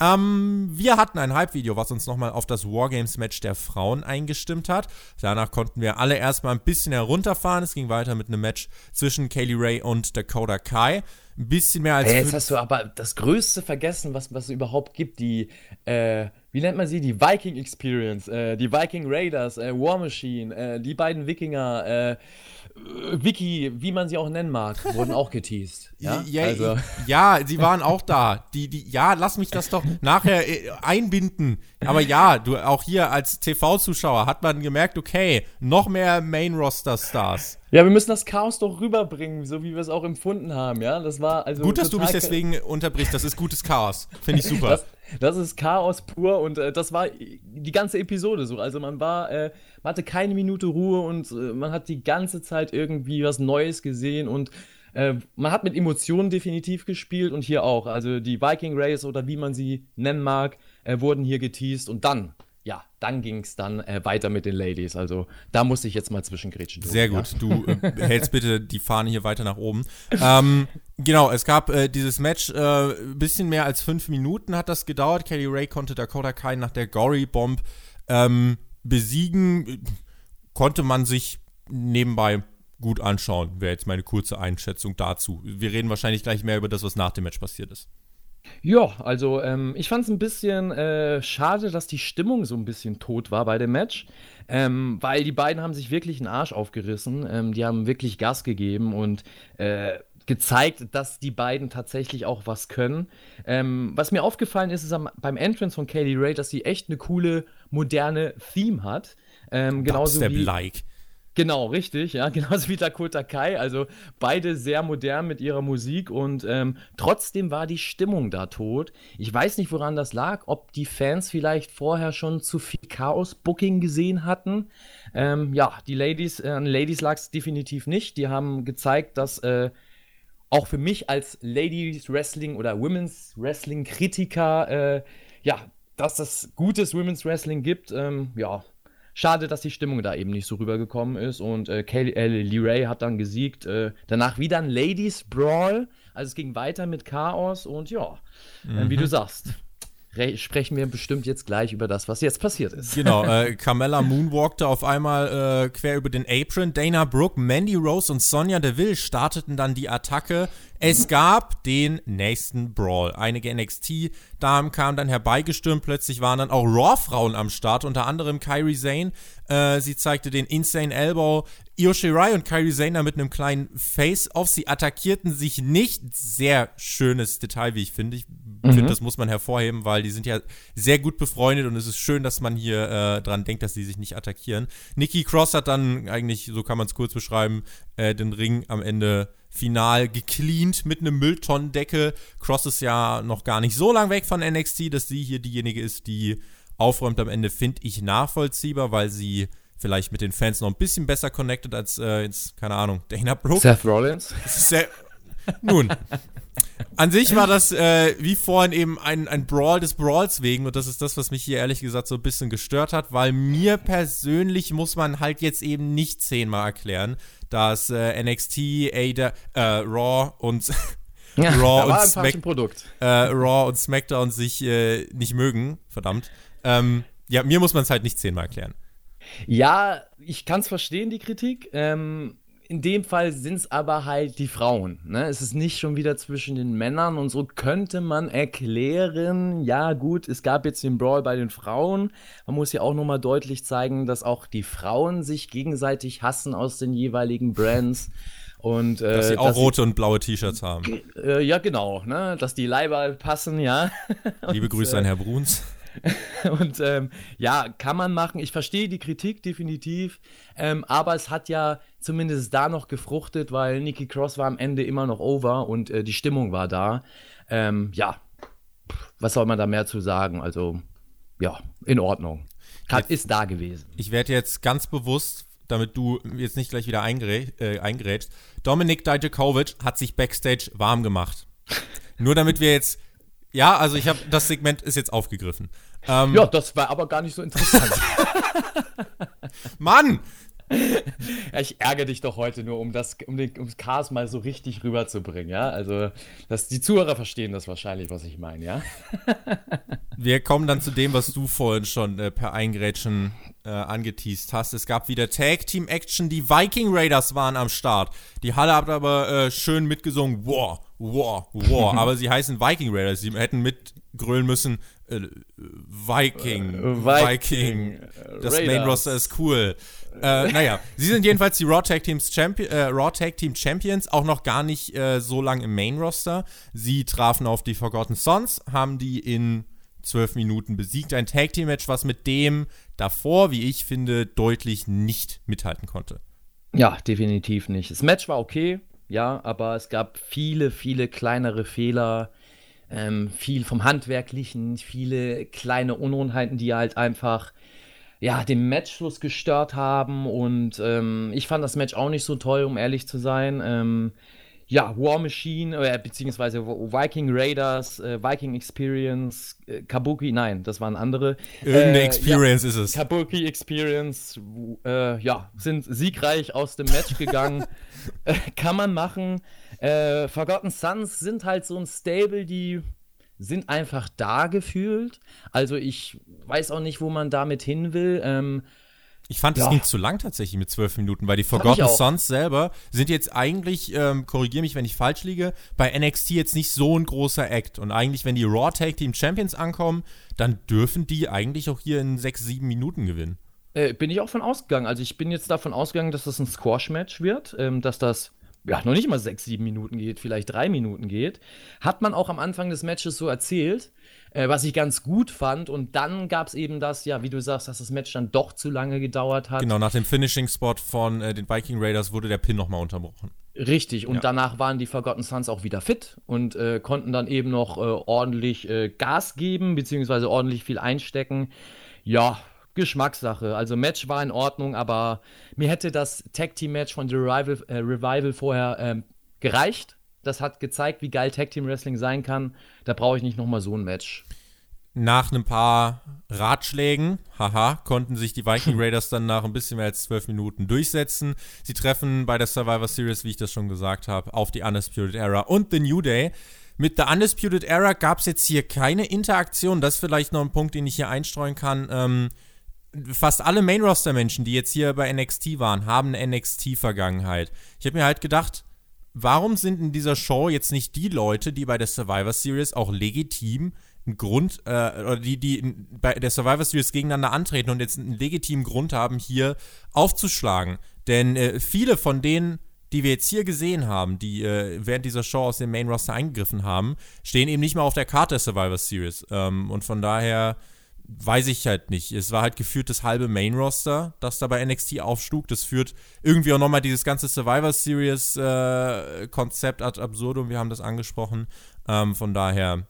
Ähm, wir hatten ein Hype-Video, was uns nochmal auf das Wargames-Match der Frauen eingestimmt hat. Danach konnten wir alle erstmal ein bisschen herunterfahren. Es ging weiter mit einem Match zwischen Kaylee Ray und Dakota Kai. Ein bisschen mehr als. Hey, jetzt hast du aber das Größte vergessen, was, was es überhaupt gibt. Die, äh, wie nennt man sie? Die Viking Experience, äh, die Viking Raiders, äh, War Machine, äh, die beiden Wikinger, äh, Wiki, wie man sie auch nennen mag, wurden auch geteased. Ja, ja, also. ja, sie waren auch da. Die, die, ja, lass mich das doch nachher äh, einbinden. Aber ja, du auch hier als TV-Zuschauer hat man gemerkt, okay, noch mehr Main-Roster-Stars. Ja, wir müssen das Chaos doch rüberbringen, so wie wir es auch empfunden haben, ja. Das war also. Gut, dass du mich deswegen unterbrichst. Das ist gutes Chaos. Finde ich super. Das, das, ist Chaos pur und äh, das war die ganze Episode so. Also man war, äh, man hatte keine Minute Ruhe und äh, man hat die ganze Zeit irgendwie was Neues gesehen und äh, man hat mit Emotionen definitiv gespielt und hier auch. Also die Viking Race oder wie man sie nennen mag, äh, wurden hier geteased und dann ja, dann ging es dann äh, weiter mit den Ladies. Also da musste ich jetzt mal zwischengrätschen. Sehr gut. Ja? Du äh, hältst bitte die Fahne hier weiter nach oben. Ähm, genau, es gab äh, dieses Match, ein äh, bisschen mehr als fünf Minuten hat das gedauert. Kelly Ray konnte Dakota Kai nach der Gory Bomb ähm, besiegen. Konnte man sich nebenbei gut anschauen, wäre jetzt meine kurze Einschätzung dazu. Wir reden wahrscheinlich gleich mehr über das, was nach dem Match passiert ist. Ja, also ähm, ich fand es ein bisschen äh, schade, dass die Stimmung so ein bisschen tot war bei dem Match, ähm, weil die beiden haben sich wirklich einen Arsch aufgerissen. Ähm, die haben wirklich Gas gegeben und äh, gezeigt, dass die beiden tatsächlich auch was können. Ähm, was mir aufgefallen ist, ist am, beim Entrance von Kaylee Ray, dass sie echt eine coole, moderne Theme hat. Ähm, genauso wie, like. Genau, richtig, ja, genauso wie Dakota Kai. Also beide sehr modern mit ihrer Musik und ähm, trotzdem war die Stimmung da tot. Ich weiß nicht, woran das lag, ob die Fans vielleicht vorher schon zu viel Chaos-Booking gesehen hatten. Ähm, ja, die Ladies, äh, Ladies lag es definitiv nicht. Die haben gezeigt, dass äh, auch für mich als Ladies Wrestling oder Women's Wrestling Kritiker äh, ja, dass es gutes Women's Wrestling gibt. Ähm, ja, schade, dass die Stimmung da eben nicht so rübergekommen ist. Und äh, Kaylee äh, Lee Ray hat dann gesiegt. Äh, danach wieder ein Ladies Brawl. Also es ging weiter mit Chaos und ja, mhm. wie du sagst, sprechen wir bestimmt jetzt gleich über das, was jetzt passiert ist. Genau, äh, Carmella moonwalkte auf einmal äh, quer über den Apron. Dana Brooke, Mandy Rose und Sonja Deville starteten dann die Attacke. Es gab den nächsten Brawl. Einige NXT-Damen kamen dann herbeigestürmt. Plötzlich waren dann auch Raw-Frauen am Start, unter anderem Kyrie Zane. Äh, sie zeigte den Insane Elbow. Io Shirai und Kyrie Zane mit einem kleinen Face-Off. Sie attackierten sich nicht. Sehr schönes Detail, wie ich finde. Ich mhm. finde, das muss man hervorheben, weil die sind ja sehr gut befreundet und es ist schön, dass man hier äh, dran denkt, dass sie sich nicht attackieren. Nikki Cross hat dann eigentlich, so kann man es kurz beschreiben, äh, den Ring am Ende final gecleant mit einem Mülltonnendeckel. Cross ist ja noch gar nicht so lang weg von NXT, dass sie hier diejenige ist, die aufräumt am Ende, finde ich nachvollziehbar, weil sie vielleicht mit den Fans noch ein bisschen besser connected als äh, jetzt, keine Ahnung, Dana Brooke. Seth Rollins. Sehr, nun, an sich war das, äh, wie vorhin eben, ein, ein Brawl des Brawls wegen. Und das ist das, was mich hier ehrlich gesagt so ein bisschen gestört hat, weil mir persönlich muss man halt jetzt eben nicht zehnmal erklären, dass äh, NXT, Ada, äh, Raw und ja, Raw, und Smack, äh, Raw und SmackDown sich äh, nicht mögen. Verdammt. Ähm, ja, mir muss man es halt nicht zehnmal erklären. Ja, ich kann es verstehen, die Kritik. Ähm, in dem Fall sind es aber halt die Frauen. Ne? Es ist nicht schon wieder zwischen den Männern und so könnte man erklären, ja gut, es gab jetzt den Brawl bei den Frauen. Man muss ja auch nochmal deutlich zeigen, dass auch die Frauen sich gegenseitig hassen aus den jeweiligen Brands. Und, äh, dass sie auch dass rote sie, und blaue T-Shirts haben. Äh, ja, genau, ne? dass die Leiber passen, ja. Liebe Grüße äh, an Herr Bruns. und ähm, ja, kann man machen. Ich verstehe die Kritik definitiv, ähm, aber es hat ja zumindest da noch gefruchtet, weil Nikki Cross war am Ende immer noch over und äh, die Stimmung war da. Ähm, ja, was soll man da mehr zu sagen? Also, ja, in Ordnung. Hat, ist da gewesen. Ich werde jetzt ganz bewusst, damit du jetzt nicht gleich wieder eingerätst, äh, eingerätst Dominik Dijakovic hat sich backstage warm gemacht. Nur damit wir jetzt ja, also ich habe das Segment ist jetzt aufgegriffen. Ähm, ja, das war aber gar nicht so interessant. Mann! Ja, ich ärgere dich doch heute nur, um das, um den, ums Chaos mal so richtig rüberzubringen, ja. Also, dass die Zuhörer verstehen das wahrscheinlich, was ich meine, ja. Wir kommen dann zu dem, was du vorhin schon äh, per Eingrätschen äh, angeteased hast. Es gab wieder Tag Team Action, die Viking Raiders waren am Start. Die Halle hat aber äh, schön mitgesungen, wow, wow, wow. aber sie heißen Viking Raiders. Sie hätten mitgrölen müssen, äh, Viking, äh, Viking, Viking, das Raiders. Main Roster ist cool. Äh, naja, sie sind jedenfalls die Raw Tag, Teams Champion, äh, Raw Tag Team Champions, auch noch gar nicht äh, so lang im Main Roster. Sie trafen auf die Forgotten Sons, haben die in zwölf Minuten besiegt. Ein Tag Team Match, was mit dem davor, wie ich finde, deutlich nicht mithalten konnte. Ja, definitiv nicht. Das Match war okay, ja, aber es gab viele, viele kleinere Fehler. Ähm, viel vom Handwerklichen, viele kleine Unrunheiten, die halt einfach ja, den Matchfluss gestört haben und ähm, ich fand das Match auch nicht so toll, um ehrlich zu sein. Ähm, ja, War Machine, äh, beziehungsweise Viking Raiders, äh, Viking Experience, äh, Kabuki, nein, das waren andere. Irgendeine äh, Experience ja, ist es. Kabuki Experience, äh, ja, sind siegreich aus dem Match gegangen. Äh, kann man machen. Forgotten Sons sind halt so ein Stable, die sind einfach da gefühlt. Also ich weiß auch nicht, wo man damit hin will. Ähm, ich fand, es ja. ging zu lang tatsächlich mit zwölf Minuten, weil die Forgotten Sons selber sind jetzt eigentlich, ähm, korrigiere mich, wenn ich falsch liege, bei NXT jetzt nicht so ein großer Act. Und eigentlich, wenn die Raw Tag Team Champions ankommen, dann dürfen die eigentlich auch hier in sechs, sieben Minuten gewinnen. Äh, bin ich auch von ausgegangen. Also ich bin jetzt davon ausgegangen, dass das ein Squash-Match wird, ähm, dass das ja, noch nicht mal sechs, sieben Minuten geht, vielleicht drei Minuten geht. Hat man auch am Anfang des Matches so erzählt, äh, was ich ganz gut fand. Und dann gab es eben das, ja, wie du sagst, dass das Match dann doch zu lange gedauert hat. Genau, nach dem Finishing-Spot von äh, den Viking Raiders wurde der Pin nochmal unterbrochen. Richtig, und ja. danach waren die Forgotten Sons auch wieder fit und äh, konnten dann eben noch äh, ordentlich äh, Gas geben, beziehungsweise ordentlich viel einstecken. Ja, Geschmackssache. Also Match war in Ordnung, aber mir hätte das Tag Team Match von The Revival, äh, Revival vorher ähm, gereicht. Das hat gezeigt, wie geil Tag Team Wrestling sein kann. Da brauche ich nicht nochmal so ein Match. nach ein paar Ratschlägen, haha, konnten sich die Viking Raiders dann nach ein bisschen mehr als zwölf Minuten durchsetzen. Sie treffen bei der Survivor Series, wie ich das schon gesagt habe, auf die Undisputed Era und The New Day. Mit der Undisputed Era gab es jetzt hier keine Interaktion. Das ist vielleicht noch ein Punkt, den ich hier einstreuen kann. Ähm, fast alle Main-Roster-Menschen, die jetzt hier bei NXT waren, haben eine NXT-Vergangenheit. Ich habe mir halt gedacht, warum sind in dieser Show jetzt nicht die Leute, die bei der Survivor Series auch legitim einen Grund, äh, oder die, die bei der Survivor Series gegeneinander antreten und jetzt einen legitimen Grund haben, hier aufzuschlagen. Denn äh, viele von denen, die wir jetzt hier gesehen haben, die äh, während dieser Show aus dem Main Roster eingegriffen haben, stehen eben nicht mal auf der Karte der Survivor Series. Ähm, und von daher weiß ich halt nicht. Es war halt geführt das halbe Main Roster, das da bei NXT aufschlug. Das führt irgendwie auch nochmal dieses ganze Survivor Series äh, Konzept ad absurdum. Wir haben das angesprochen. Ähm, von daher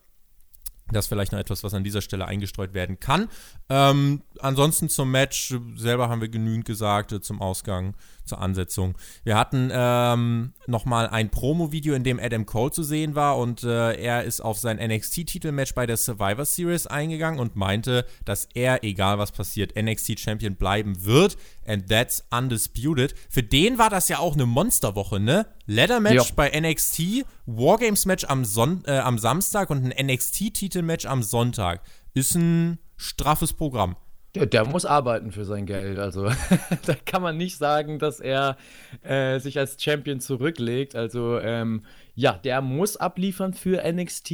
das vielleicht noch etwas, was an dieser Stelle eingestreut werden kann. Ähm, ansonsten zum Match selber haben wir genügend gesagt, äh, zum Ausgang zur Ansetzung. Wir hatten ähm, nochmal ein Promo-Video, in dem Adam Cole zu sehen war und äh, er ist auf sein NXT-Titelmatch bei der Survivor Series eingegangen und meinte, dass er, egal was passiert, NXT-Champion bleiben wird. And that's undisputed. Für den war das ja auch eine Monsterwoche, ne? Ladder-Match bei NXT, Wargames-Match am, äh, am Samstag und ein NXT-Titelmatch am Sonntag. Ist ein straffes Programm. Der, der, muss arbeiten für sein Geld. Also da kann man nicht sagen, dass er äh, sich als Champion zurücklegt. Also ähm, ja, der muss abliefern für NXT.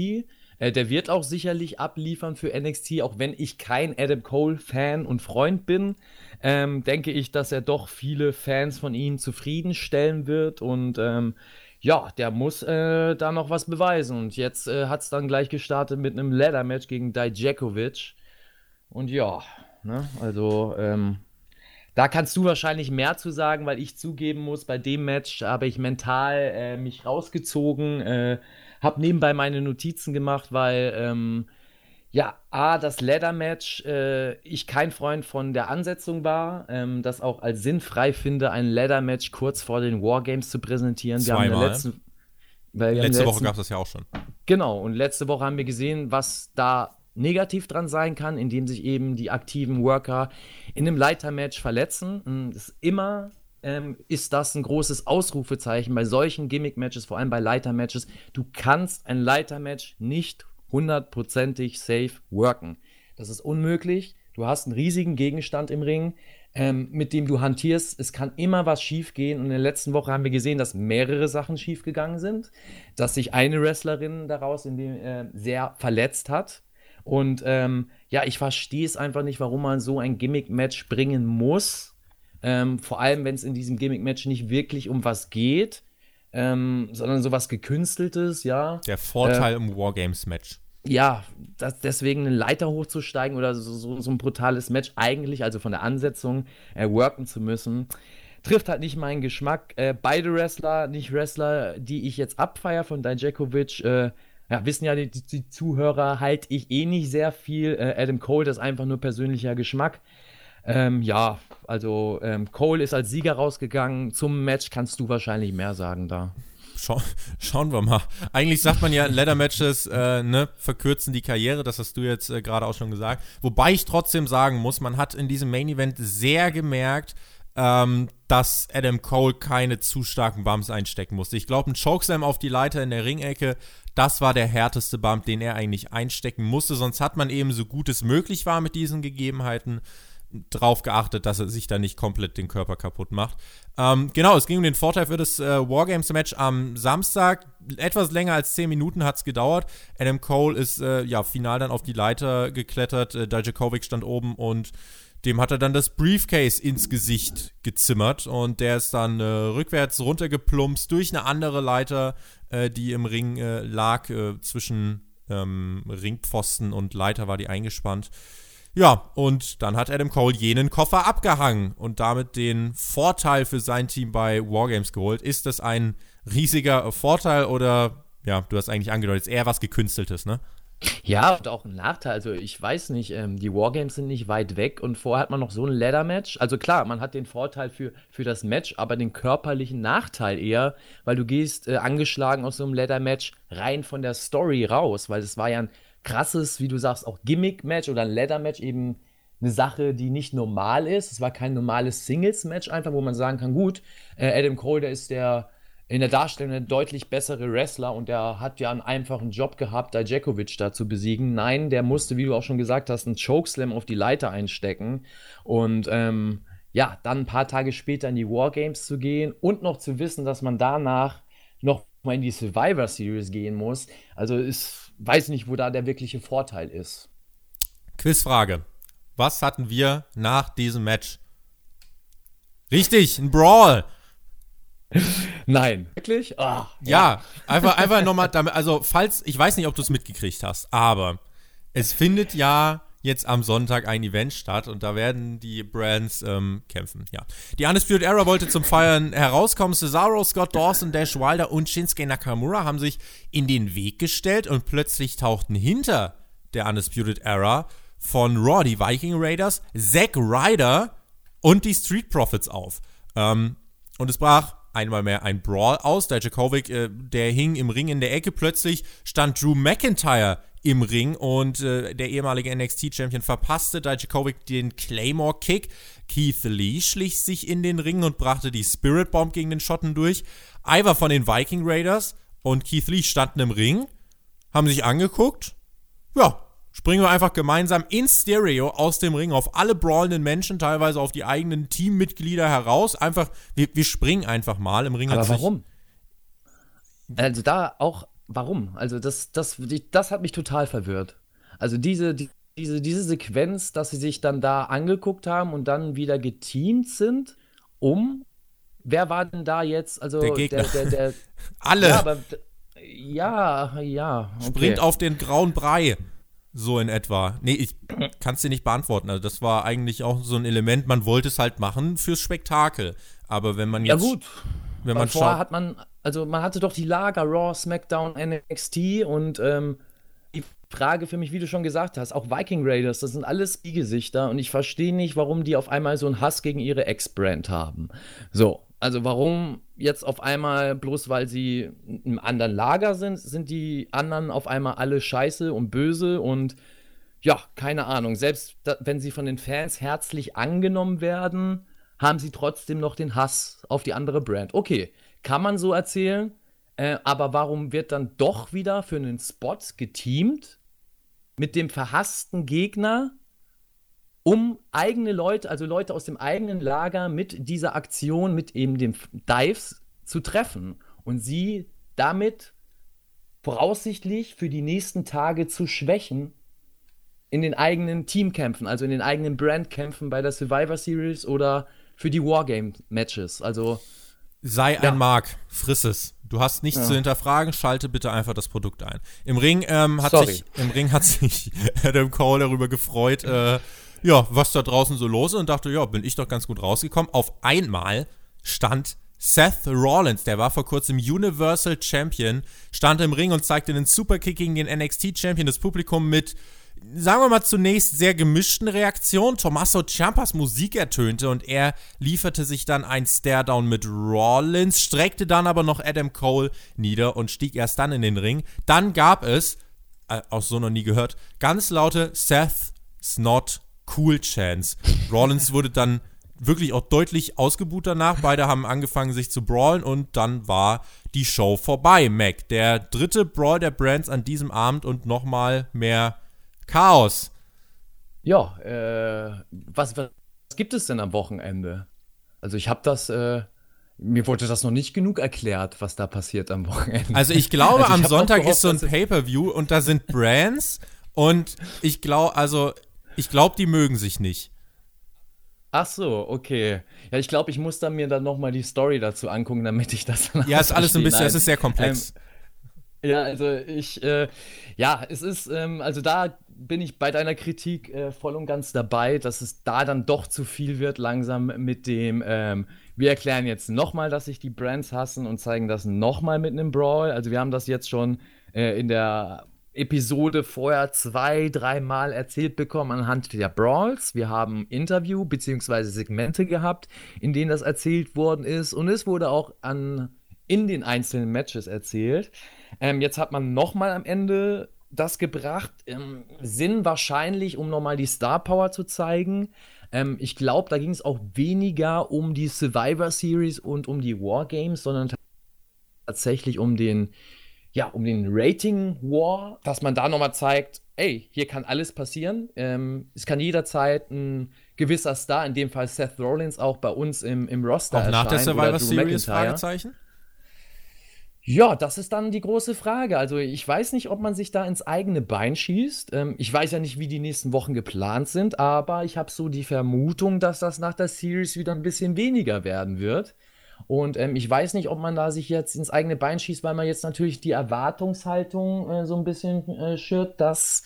Äh, der wird auch sicherlich abliefern für NXT, auch wenn ich kein Adam Cole-Fan und Freund bin. Ähm, denke ich, dass er doch viele Fans von ihm zufriedenstellen wird und ähm, ja, der muss äh, da noch was beweisen. Und jetzt äh, hat es dann gleich gestartet mit einem Ladder-Match gegen Dijakovic. Und ja, Ne? Also, ähm, da kannst du wahrscheinlich mehr zu sagen, weil ich zugeben muss, bei dem Match habe ich mental äh, mich rausgezogen, äh, habe nebenbei meine Notizen gemacht, weil ähm, ja, A, das Ladder-Match, äh, ich kein Freund von der Ansetzung war, ähm, das auch als sinnfrei finde, ein Ladder-Match kurz vor den Wargames zu präsentieren. Zweimal. Wir haben letzten, letzte Woche gab es das ja auch schon. Genau, und letzte Woche haben wir gesehen, was da negativ dran sein kann, indem sich eben die aktiven Worker in einem Leitermatch verletzen. Das ist immer ähm, ist das ein großes Ausrufezeichen bei solchen Gimmick-Matches, vor allem bei Leitermatches. Du kannst ein Leitermatch nicht hundertprozentig safe worken. Das ist unmöglich. Du hast einen riesigen Gegenstand im Ring, ähm, mit dem du hantierst. Es kann immer was schiefgehen. Und in der letzten Woche haben wir gesehen, dass mehrere Sachen schiefgegangen sind. Dass sich eine Wrestlerin daraus dem, äh, sehr verletzt hat. Und ähm, ja, ich verstehe es einfach nicht, warum man so ein Gimmick-Match bringen muss. Ähm, vor allem, wenn es in diesem Gimmick-Match nicht wirklich um was geht, ähm, sondern sowas Gekünsteltes, ja. Der Vorteil äh, im Wargames-Match. Ja, das, deswegen eine Leiter hochzusteigen oder so, so, so, ein brutales Match eigentlich, also von der Ansetzung, äh, worken zu müssen, trifft halt nicht meinen Geschmack. Äh, beide Wrestler, nicht Wrestler, die ich jetzt abfeier von Dijakovic, äh, ja, wissen ja die, die Zuhörer, halte ich eh nicht sehr viel. Äh, Adam Cole, das ist einfach nur persönlicher Geschmack. Ähm, ja, also ähm, Cole ist als Sieger rausgegangen. Zum Match kannst du wahrscheinlich mehr sagen da. Schau, schauen wir mal. Eigentlich sagt man ja, Leather Matches äh, ne, verkürzen die Karriere, das hast du jetzt äh, gerade auch schon gesagt. Wobei ich trotzdem sagen muss, man hat in diesem Main Event sehr gemerkt, ähm, dass Adam Cole keine zu starken Bumps einstecken musste. Ich glaube, ein Chokeslam auf die Leiter in der Ringecke, das war der härteste Bump, den er eigentlich einstecken musste. Sonst hat man eben so gut es möglich war mit diesen Gegebenheiten drauf geachtet, dass er sich da nicht komplett den Körper kaputt macht. Ähm, genau, es ging um den Vorteil für das äh, Wargames-Match am Samstag. Etwas länger als 10 Minuten hat es gedauert. Adam Cole ist äh, ja final dann auf die Leiter geklettert. Äh, Dijakovic stand oben und dem hat er dann das Briefcase ins Gesicht gezimmert und der ist dann äh, rückwärts runtergeplumpst durch eine andere Leiter, äh, die im Ring äh, lag. Äh, zwischen ähm, Ringpfosten und Leiter war die eingespannt. Ja, und dann hat Adam Cole jenen Koffer abgehangen und damit den Vorteil für sein Team bei Wargames geholt. Ist das ein riesiger Vorteil oder, ja, du hast eigentlich angedeutet, ist eher was Gekünsteltes, ne? Ja, und auch ein Nachteil. Also, ich weiß nicht, ähm, die Wargames sind nicht weit weg und vorher hat man noch so ein Ladder-Match. Also, klar, man hat den Vorteil für, für das Match, aber den körperlichen Nachteil eher, weil du gehst äh, angeschlagen aus so einem Ladder-Match rein von der Story raus, weil es war ja ein krasses, wie du sagst, auch Gimmick-Match oder ein Leather-Match eben eine Sache, die nicht normal ist. Es war kein normales Singles-Match einfach, wo man sagen kann, gut, äh, Adam Cole, der ist der in der Darstellung eine deutlich bessere Wrestler und der hat ja einen einfachen Job gehabt, Dijakovic da zu besiegen. Nein, der musste, wie du auch schon gesagt hast, einen Chokeslam auf die Leiter einstecken und ähm, ja, dann ein paar Tage später in die Wargames zu gehen und noch zu wissen, dass man danach noch mal in die Survivor Series gehen muss. Also ich weiß nicht, wo da der wirkliche Vorteil ist. Quizfrage. Was hatten wir nach diesem Match? Richtig, ein Brawl. Nein. Wirklich? Oh, ja. ja, einfach, einfach nochmal damit, also falls, ich weiß nicht, ob du es mitgekriegt hast, aber es findet ja jetzt am Sonntag ein Event statt und da werden die Brands ähm, kämpfen. Ja. Die Undisputed Era wollte zum Feiern herauskommen. Cesaro, Scott Dawson, Dash Wilder und Shinsuke Nakamura haben sich in den Weg gestellt und plötzlich tauchten hinter der Undisputed Era von Raw die Viking Raiders, Zack Ryder und die Street Profits auf. Ähm, und es brach einmal mehr ein Brawl aus. Dijakovic, äh, der hing im Ring in der Ecke. Plötzlich stand Drew McIntyre im Ring und äh, der ehemalige NXT-Champion verpasste Dijakovic den Claymore-Kick. Keith Lee schlich sich in den Ring und brachte die Spirit Bomb gegen den Schotten durch. Ivar von den Viking Raiders und Keith Lee standen im Ring, haben sich angeguckt. Ja, springen wir einfach gemeinsam in Stereo aus dem Ring auf alle brawlenden Menschen, teilweise auf die eigenen Teammitglieder heraus. Einfach, wir, wir springen einfach mal im Ring. Aber warum? Also da auch, warum? Also das, das, das hat mich total verwirrt. Also diese, die, diese, diese Sequenz, dass sie sich dann da angeguckt haben und dann wieder geteamt sind, um. Wer war denn da jetzt? Also der Gegner. Der, der, der, Alle. Ja, aber, ja, ja. Okay. Springt auf den grauen Brei. So in etwa. Nee, ich kann es dir nicht beantworten. Also das war eigentlich auch so ein Element, man wollte es halt machen fürs Spektakel. Aber wenn man jetzt. Ja gut. Wenn man vorher hat man, also man hatte doch die Lager Raw, SmackDown, NXT und ähm, die Frage für mich, wie du schon gesagt hast, auch Viking Raiders, das sind alles Spiegesichter und ich verstehe nicht, warum die auf einmal so einen Hass gegen ihre Ex-Brand haben. So, also warum jetzt auf einmal, bloß weil sie im anderen Lager sind, sind die anderen auf einmal alle scheiße und böse und ja, keine Ahnung. Selbst da, wenn sie von den Fans herzlich angenommen werden, haben sie trotzdem noch den Hass auf die andere Brand. Okay, kann man so erzählen, äh, aber warum wird dann doch wieder für einen Spot geteamt mit dem verhassten Gegner? Um eigene Leute, also Leute aus dem eigenen Lager mit dieser Aktion, mit eben dem Dives zu treffen und sie damit voraussichtlich für die nächsten Tage zu schwächen in den eigenen Teamkämpfen, also in den eigenen Brandkämpfen bei der Survivor Series oder für die Wargame-Matches. Also sei ja. ein Mark, friss es. Du hast nichts ja. zu hinterfragen, schalte bitte einfach das Produkt ein. Im Ring ähm, hat sich im Ring hat sich Adam Cole darüber gefreut, äh, ja, was da draußen so los ist und dachte, ja, bin ich doch ganz gut rausgekommen. Auf einmal stand Seth Rollins, der war vor kurzem Universal Champion, stand im Ring und zeigte einen Superkick gegen den NXT Champion. Das Publikum mit, sagen wir mal zunächst, sehr gemischten Reaktionen. Tommaso Ciampas Musik ertönte und er lieferte sich dann ein Stare-Down mit Rollins, streckte dann aber noch Adam Cole nieder und stieg erst dann in den Ring. Dann gab es, äh, auch so noch nie gehört, ganz laute Seth Snot Cool Chance. Rollins wurde dann wirklich auch deutlich ausgebuht danach. Beide haben angefangen, sich zu brawlen und dann war die Show vorbei. Mac, der dritte Brawl der Brands an diesem Abend und nochmal mehr Chaos. Ja, äh, was, was, gibt es denn am Wochenende? Also ich habe das, äh, mir wurde das noch nicht genug erklärt, was da passiert am Wochenende. Also ich glaube, also ich am Sonntag gehofft, ist so ein Pay-per-View und da sind Brands und ich glaube, also ich glaube, die mögen sich nicht. Ach so, okay. Ja, ich glaube, ich muss dann mir dann nochmal die Story dazu angucken, damit ich das dann Ja, ist alles ein bisschen, es ist sehr komplex. Ähm, ja, also ich, äh, ja, es ist, ähm, also da bin ich bei deiner Kritik äh, voll und ganz dabei, dass es da dann doch zu viel wird langsam mit dem, ähm, wir erklären jetzt nochmal, dass sich die Brands hassen und zeigen das nochmal mit einem Brawl. Also wir haben das jetzt schon äh, in der Episode vorher zwei, dreimal erzählt bekommen anhand der Brawls. Wir haben Interview bzw. Segmente gehabt, in denen das erzählt worden ist und es wurde auch an, in den einzelnen Matches erzählt. Ähm, jetzt hat man nochmal am Ende das gebracht? Ähm, Sinn wahrscheinlich, um nochmal die Star Power zu zeigen. Ähm, ich glaube, da ging es auch weniger um die Survivor Series und um die Wargames, sondern tatsächlich um den, ja, um den Rating War, dass man da nochmal zeigt, ey, hier kann alles passieren. Ähm, es kann jederzeit ein gewisser Star, in dem Fall Seth Rollins, auch bei uns im, im Roster auch nach der Survivor Series, Fragezeichen? Ja, das ist dann die große Frage. Also ich weiß nicht, ob man sich da ins eigene Bein schießt. Ähm, ich weiß ja nicht, wie die nächsten Wochen geplant sind, aber ich habe so die Vermutung, dass das nach der Series wieder ein bisschen weniger werden wird. Und ähm, ich weiß nicht, ob man da sich jetzt ins eigene Bein schießt, weil man jetzt natürlich die Erwartungshaltung äh, so ein bisschen äh, schürt, dass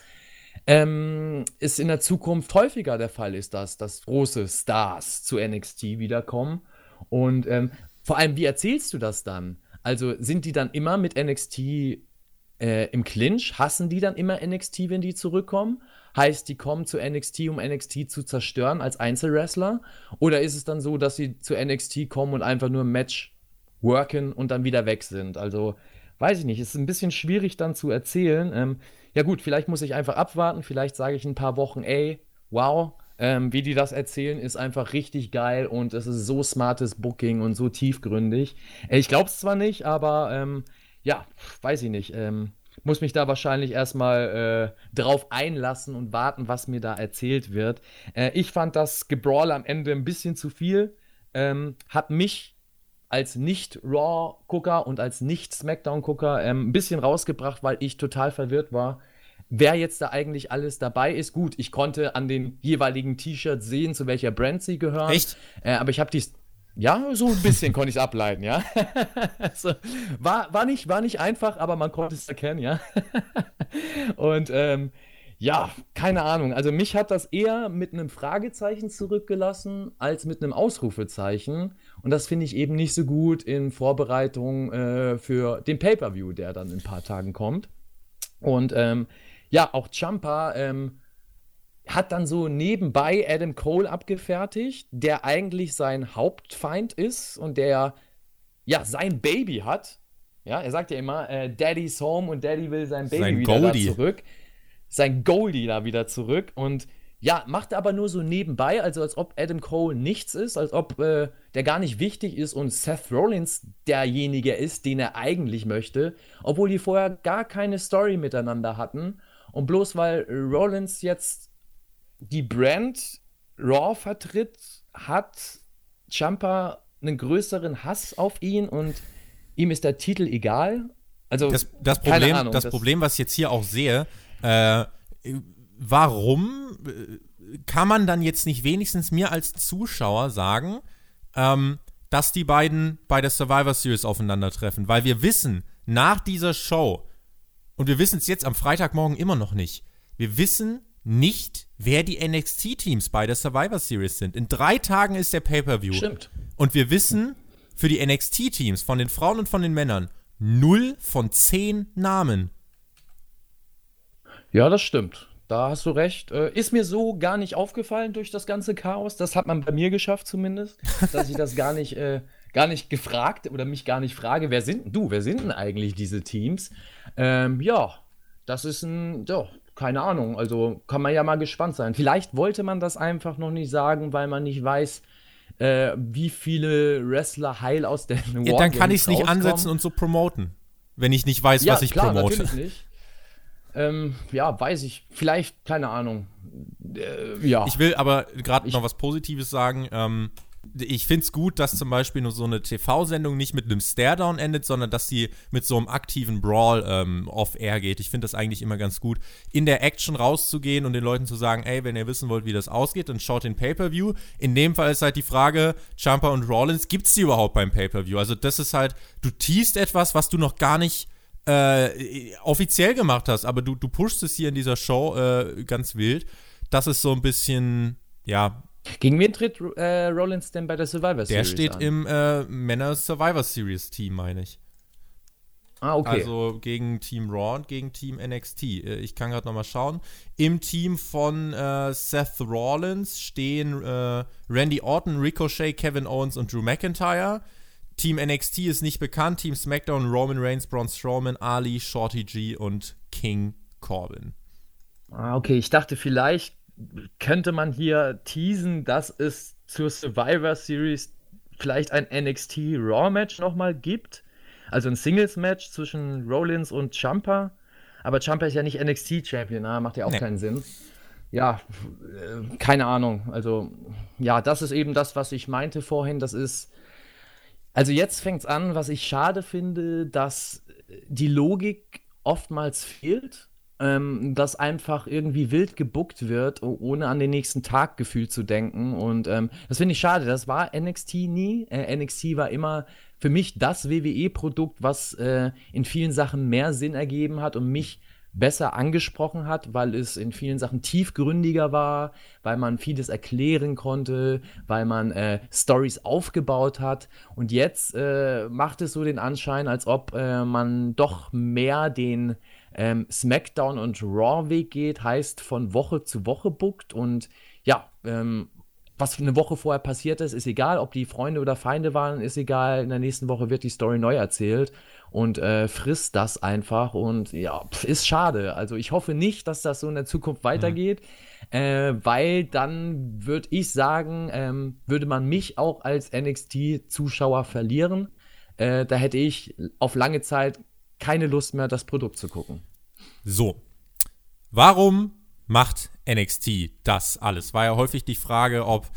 ähm, es in der Zukunft häufiger der Fall ist, dass, dass große Stars zu NXT wiederkommen. Und ähm, vor allem, wie erzählst du das dann? Also sind die dann immer mit NXT äh, im Clinch? Hassen die dann immer NXT, wenn die zurückkommen? Heißt, die kommen zu NXT, um NXT zu zerstören als Einzelwrestler? Oder ist es dann so, dass sie zu NXT kommen und einfach nur ein Match worken und dann wieder weg sind? Also, weiß ich nicht, ist ein bisschen schwierig dann zu erzählen. Ähm, ja, gut, vielleicht muss ich einfach abwarten. Vielleicht sage ich in ein paar Wochen, ey, wow, ähm, wie die das erzählen, ist einfach richtig geil und es ist so smartes Booking und so tiefgründig. Äh, ich glaube es zwar nicht, aber ähm, ja, weiß ich nicht. Ähm, muss mich da wahrscheinlich erstmal äh, drauf einlassen und warten, was mir da erzählt wird. Äh, ich fand das Gebrawl am Ende ein bisschen zu viel. Ähm, hat mich als Nicht-Raw-Gucker und als Nicht-Smackdown-Gucker ähm, ein bisschen rausgebracht, weil ich total verwirrt war wer jetzt da eigentlich alles dabei ist. Gut, ich konnte an den jeweiligen T-Shirts sehen, zu welcher Brand sie gehören. Echt? Äh, aber ich habe die. Ja, so ein bisschen konnte ich es ableiten, ja. also, war, war, nicht, war nicht einfach, aber man konnte es erkennen, ja. Und ähm, ja, keine Ahnung. Also mich hat das eher mit einem Fragezeichen zurückgelassen als mit einem Ausrufezeichen. Und das finde ich eben nicht so gut in Vorbereitung äh, für den Pay-per-View, der dann in ein paar Tagen kommt. Und ähm, ja, auch Champa ähm, hat dann so nebenbei Adam Cole abgefertigt, der eigentlich sein Hauptfeind ist und der ja sein Baby hat. Ja, er sagt ja immer, äh, Daddy's home und Daddy will sein Baby sein wieder Goldie. da zurück. Sein Goldie da wieder zurück und ja, macht aber nur so nebenbei, also als ob Adam Cole nichts ist, als ob äh, der gar nicht wichtig ist und Seth Rollins derjenige ist, den er eigentlich möchte, obwohl die vorher gar keine Story miteinander hatten. Und bloß weil Rollins jetzt die Brand Raw vertritt, hat Champa einen größeren Hass auf ihn und ihm ist der Titel egal. Also, das, das Problem, Ahnung, das, das Problem, was ich jetzt hier auch sehe, äh, warum äh, kann man dann jetzt nicht wenigstens mir als Zuschauer sagen, ähm, dass die beiden bei der Survivor Series aufeinandertreffen? Weil wir wissen, nach dieser Show, und wir wissen es jetzt am Freitagmorgen immer noch nicht, wir wissen nicht, wer die NXT-Teams bei der Survivor Series sind. In drei Tagen ist der Pay-Per-View. Stimmt. Und wir wissen für die NXT-Teams von den Frauen und von den Männern null von zehn Namen. Ja, das stimmt. Da hast du recht. Äh, ist mir so gar nicht aufgefallen durch das ganze Chaos. Das hat man bei mir geschafft zumindest, dass ich das gar nicht, äh, gar nicht gefragt oder mich gar nicht frage, wer sind denn du, wer sind denn eigentlich diese Teams? Ähm, ja, das ist ein, ja, keine Ahnung. Also kann man ja mal gespannt sein. Vielleicht wollte man das einfach noch nicht sagen, weil man nicht weiß, äh, wie viele Wrestler heil aus der Ja, dann kann ich es nicht ansetzen und so promoten, wenn ich nicht weiß, ja, was ich klar, promote. Natürlich nicht. Ähm, ja, weiß ich. Vielleicht, keine Ahnung. Äh, ja. Ich will aber gerade noch was Positives sagen. Ähm, ich finde es gut, dass zum Beispiel nur so eine TV-Sendung nicht mit einem Stare-Down endet, sondern dass sie mit so einem aktiven Brawl ähm, off-air geht. Ich finde das eigentlich immer ganz gut, in der Action rauszugehen und den Leuten zu sagen, ey, wenn ihr wissen wollt, wie das ausgeht, dann schaut den Pay-Per-View. In dem Fall ist halt die Frage, Jumper und Rollins, gibt es die überhaupt beim Pay-Per-View? Also das ist halt, du teast etwas, was du noch gar nicht äh, offiziell gemacht hast, aber du, du pushst es hier in dieser Show äh, ganz wild. Das ist so ein bisschen, ja. Gegen wen tritt äh, Rollins denn bei der Survivor Series? Der steht an? im äh, Männer Survivor Series Team, meine ich. Ah, okay. Also gegen Team Raw und gegen Team NXT. Äh, ich kann gerade nochmal schauen. Im Team von äh, Seth Rollins stehen äh, Randy Orton, Ricochet, Kevin Owens und Drew McIntyre. Team NXT ist nicht bekannt. Team SmackDown, Roman Reigns, Braun Strowman, Ali, Shorty G und King Corbin. Ah, okay, ich dachte, vielleicht könnte man hier teasen, dass es zur Survivor Series vielleicht ein NXT Raw Match nochmal gibt. Also ein Singles Match zwischen Rollins und Champa. Aber Champa ist ja nicht NXT Champion, na, macht ja auch nee. keinen Sinn. Ja, äh, keine Ahnung. Also, ja, das ist eben das, was ich meinte vorhin. Das ist. Also, jetzt fängt es an, was ich schade finde, dass die Logik oftmals fehlt ähm, dass einfach irgendwie wild gebuckt wird, ohne an den nächsten Tag gefühlt zu denken. Und ähm, das finde ich schade. Das war NXT nie. Äh, NXT war immer für mich das WWE-Produkt, was äh, in vielen Sachen mehr Sinn ergeben hat und mich besser angesprochen hat, weil es in vielen Sachen tiefgründiger war, weil man vieles erklären konnte, weil man äh, Stories aufgebaut hat. Und jetzt äh, macht es so den Anschein, als ob äh, man doch mehr den ähm, SmackDown und Raw-Weg geht, heißt von Woche zu Woche bookt und ja, ähm, was eine Woche vorher passiert ist, ist egal, ob die Freunde oder Feinde waren, ist egal. In der nächsten Woche wird die Story neu erzählt und äh, frisst das einfach und ja, ist schade. Also ich hoffe nicht, dass das so in der Zukunft weitergeht, mhm. äh, weil dann würde ich sagen, ähm, würde man mich auch als NXT-Zuschauer verlieren. Äh, da hätte ich auf lange Zeit keine Lust mehr, das Produkt zu gucken. So. Warum macht NXT das alles? War ja häufig die Frage, ob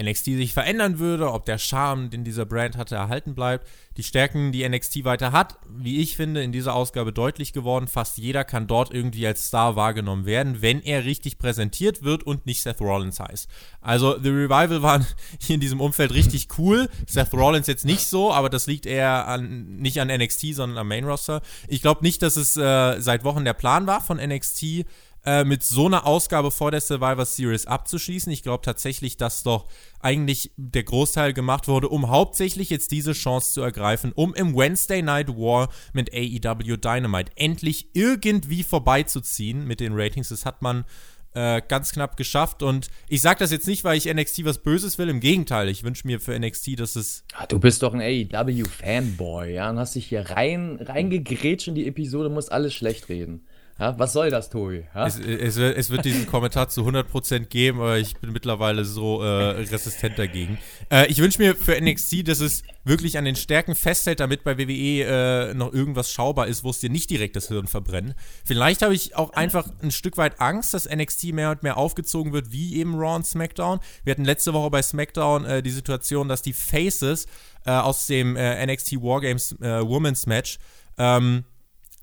NXT sich verändern würde, ob der Charme, den dieser Brand hatte, erhalten bleibt. Die Stärken, die NXT weiter hat, wie ich finde, in dieser Ausgabe deutlich geworden. Fast jeder kann dort irgendwie als Star wahrgenommen werden, wenn er richtig präsentiert wird und nicht Seth Rollins heißt. Also The Revival waren hier in diesem Umfeld richtig cool. Seth Rollins jetzt nicht so, aber das liegt eher an, nicht an NXT, sondern am Main Roster. Ich glaube nicht, dass es äh, seit Wochen der Plan war von NXT äh, mit so einer Ausgabe vor der Survivor Series abzuschließen. Ich glaube tatsächlich, dass doch eigentlich der Großteil gemacht wurde, um hauptsächlich jetzt diese Chance zu ergreifen, um im Wednesday Night War mit AEW Dynamite endlich irgendwie vorbeizuziehen mit den Ratings. Das hat man äh, ganz knapp geschafft. Und ich sage das jetzt nicht, weil ich NXT was Böses will. Im Gegenteil, ich wünsche mir für NXT, dass es. Ah, du bist doch ein AEW-Fanboy, ja, und hast dich hier rein, reingegrätscht in die Episode, musst alles schlecht reden. Ja, was soll das, Tobi? Es, es, es, wird diesen Kommentar zu 100% geben, aber ich bin mittlerweile so äh, resistent dagegen. Äh, ich wünsche mir für NXT, dass es wirklich an den Stärken festhält, damit bei WWE äh, noch irgendwas schaubar ist, wo es dir nicht direkt das Hirn verbrennt. Vielleicht habe ich auch einfach ein Stück weit Angst, dass NXT mehr und mehr aufgezogen wird, wie eben Raw und SmackDown. Wir hatten letzte Woche bei SmackDown äh, die Situation, dass die Faces äh, aus dem äh, NXT Wargames Women's Match ähm,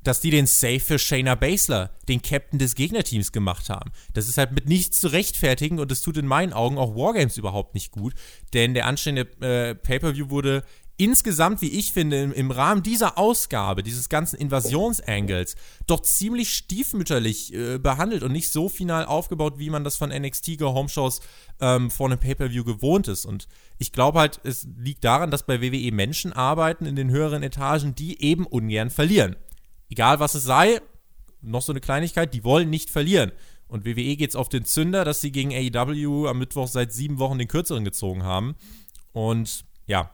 dass die den Save für Shayna Baszler, den Captain des Gegnerteams, gemacht haben. Das ist halt mit nichts zu rechtfertigen und das tut in meinen Augen auch Wargames überhaupt nicht gut, denn der anstehende äh, Pay-Per-View wurde insgesamt, wie ich finde, im, im, Rahmen dieser Ausgabe, dieses ganzen Invasionsangles, doch ziemlich stiefmütterlich äh, behandelt und nicht so final aufgebaut, wie man das von NXT Go Home Shows ähm, vor einem Pay-Per-View gewohnt ist. Und ich glaube halt, es liegt daran, dass bei WWE Menschen arbeiten in den höheren Etagen, die eben ungern verlieren egal was es sei, noch so eine Kleinigkeit, die wollen nicht verlieren. Und WWE geht es auf den Zünder, dass sie gegen AEW am Mittwoch seit sieben Wochen den kürzeren gezogen haben. Und ja,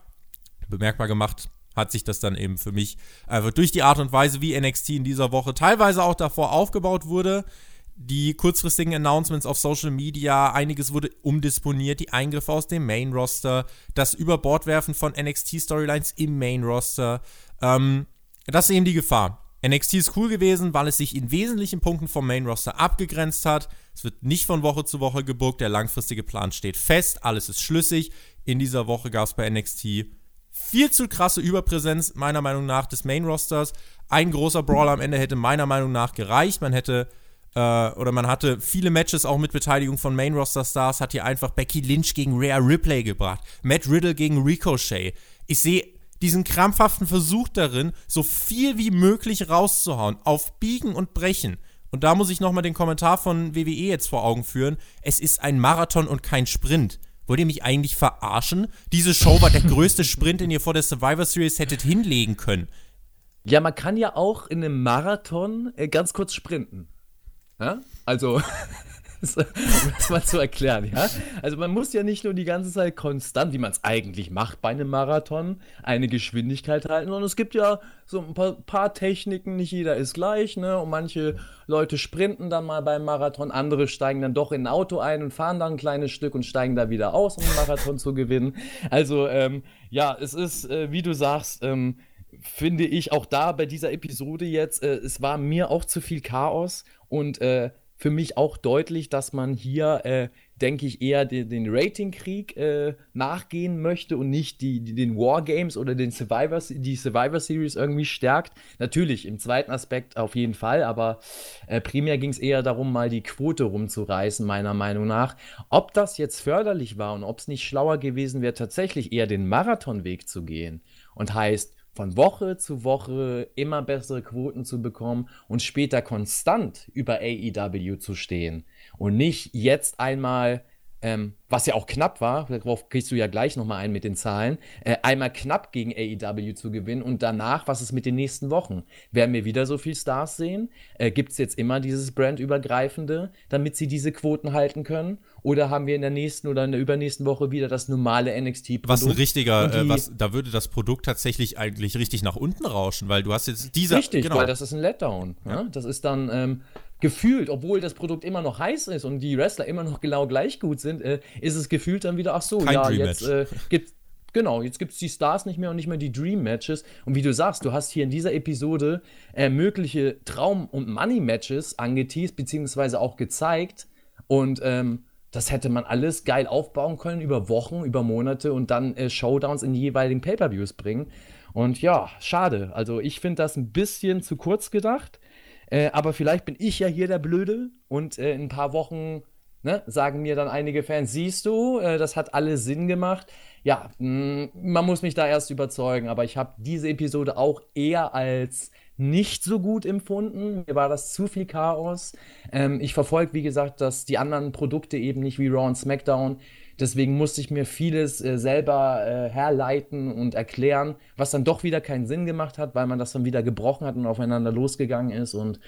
bemerkbar gemacht hat sich das dann eben für mich einfach durch die Art und Weise, wie NXT in dieser Woche teilweise auch davor aufgebaut wurde. Die kurzfristigen Announcements auf Social Media, einiges wurde umdisponiert, die Eingriffe aus dem Main Roster, das Überbordwerfen von NXT-Storylines im Main Roster. Ähm, das ist eben die Gefahr. NXT ist cool gewesen, weil es sich in wesentlichen Punkten vom Main Roster abgegrenzt hat. Es wird nicht von Woche zu Woche gebuckt, der langfristige Plan steht fest, alles ist schlüssig. In dieser Woche gab es bei NXT viel zu krasse Überpräsenz, meiner Meinung nach, des Main Rosters. Ein großer Brawler am Ende hätte meiner Meinung nach gereicht. Man hätte äh, oder man hatte viele Matches auch mit Beteiligung von Main Roster Stars, hat hier einfach Becky Lynch gegen Rhea Ripley gebracht, Matt Riddle gegen Ricochet. Ich sehe diesen krampfhaften Versuch darin, so viel wie möglich rauszuhauen, auf Biegen und Brechen. Und da muss ich nochmal den Kommentar von WWE jetzt vor Augen führen. Es ist ein Marathon und kein Sprint. Wollt ihr mich eigentlich verarschen? Diese Show war der größte Sprint, den ihr vor der Survivor Series hättet hinlegen können. Ja, man kann ja auch in einem Marathon äh, ganz kurz sprinten. Ja? Also. um das mal zu erklären, ja. Also man muss ja nicht nur die ganze Zeit konstant, wie man es eigentlich macht bei einem Marathon, eine Geschwindigkeit halten, sondern es gibt ja so ein paar, paar, Techniken, nicht jeder ist gleich, ne? Und manche Leute sprinten dann mal beim Marathon, andere steigen dann doch in ein Auto ein und fahren dann ein kleines Stück und steigen da wieder aus, um den Marathon zu gewinnen. Also, ähm, ja, es ist, äh, wie du sagst, ähm, finde ich auch da bei dieser Episode jetzt, äh, es war mir auch zu viel Chaos und äh, für mich auch deutlich, dass man hier, äh, denke ich, eher den, den Ratingkrieg äh, nachgehen möchte und nicht die, die, den Wargames oder den Survivor, die Survivor Series irgendwie stärkt. Natürlich, im zweiten Aspekt auf jeden Fall, aber äh, primär ging es eher darum, mal die Quote rumzureißen, meiner Meinung nach. Ob das jetzt förderlich war und ob es nicht schlauer gewesen wäre, tatsächlich eher den Marathonweg zu gehen und heißt, von Woche zu Woche immer bessere Quoten zu bekommen und später konstant über AEW zu stehen und nicht jetzt einmal ähm, was ja auch knapp war, darauf kriegst du ja gleich nochmal ein mit den Zahlen, äh, einmal knapp gegen AEW zu gewinnen und danach, was ist mit den nächsten Wochen? Werden wir wieder so viel Stars sehen? Äh, Gibt es jetzt immer dieses Brandübergreifende, damit sie diese Quoten halten können? Oder haben wir in der nächsten oder in der übernächsten Woche wieder das normale NXT-Produkt? Was ein richtiger, äh, was, da würde das Produkt tatsächlich eigentlich richtig nach unten rauschen, weil du hast jetzt diese. Richtig, genau. weil das ist ein Letdown. Ja? Ja? Das ist dann, ähm, gefühlt, obwohl das Produkt immer noch heiß ist und die Wrestler immer noch genau gleich gut sind, äh, ist es gefühlt dann wieder, ach so, Kein ja, jetzt äh, gibt Genau, jetzt gibt es die Stars nicht mehr und nicht mehr die Dream Matches. Und wie du sagst, du hast hier in dieser Episode äh, mögliche Traum- und Money-Matches angeteased, beziehungsweise auch gezeigt. Und ähm, das hätte man alles geil aufbauen können über Wochen, über Monate und dann äh, Showdowns in die jeweiligen Pay-Per-Views bringen. Und ja, schade. Also ich finde das ein bisschen zu kurz gedacht. Äh, aber vielleicht bin ich ja hier der Blöde und äh, in ein paar Wochen ne, sagen mir dann einige Fans, siehst du, äh, das hat alles Sinn gemacht. Ja, mh, mm, man muss mich da erst überzeugen, aber ich habe diese Episode auch eher als nicht so gut empfunden. Mir war das zu viel Chaos. Ähm, ich verfolge, wie gesagt, dass die anderen Produkte eben nicht wie Raw und SmackDown Deswegen musste ich mir vieles äh, selber äh, herleiten und erklären, was dann doch wieder keinen Sinn gemacht hat, weil man das dann wieder gebrochen hat und aufeinander losgegangen ist. Und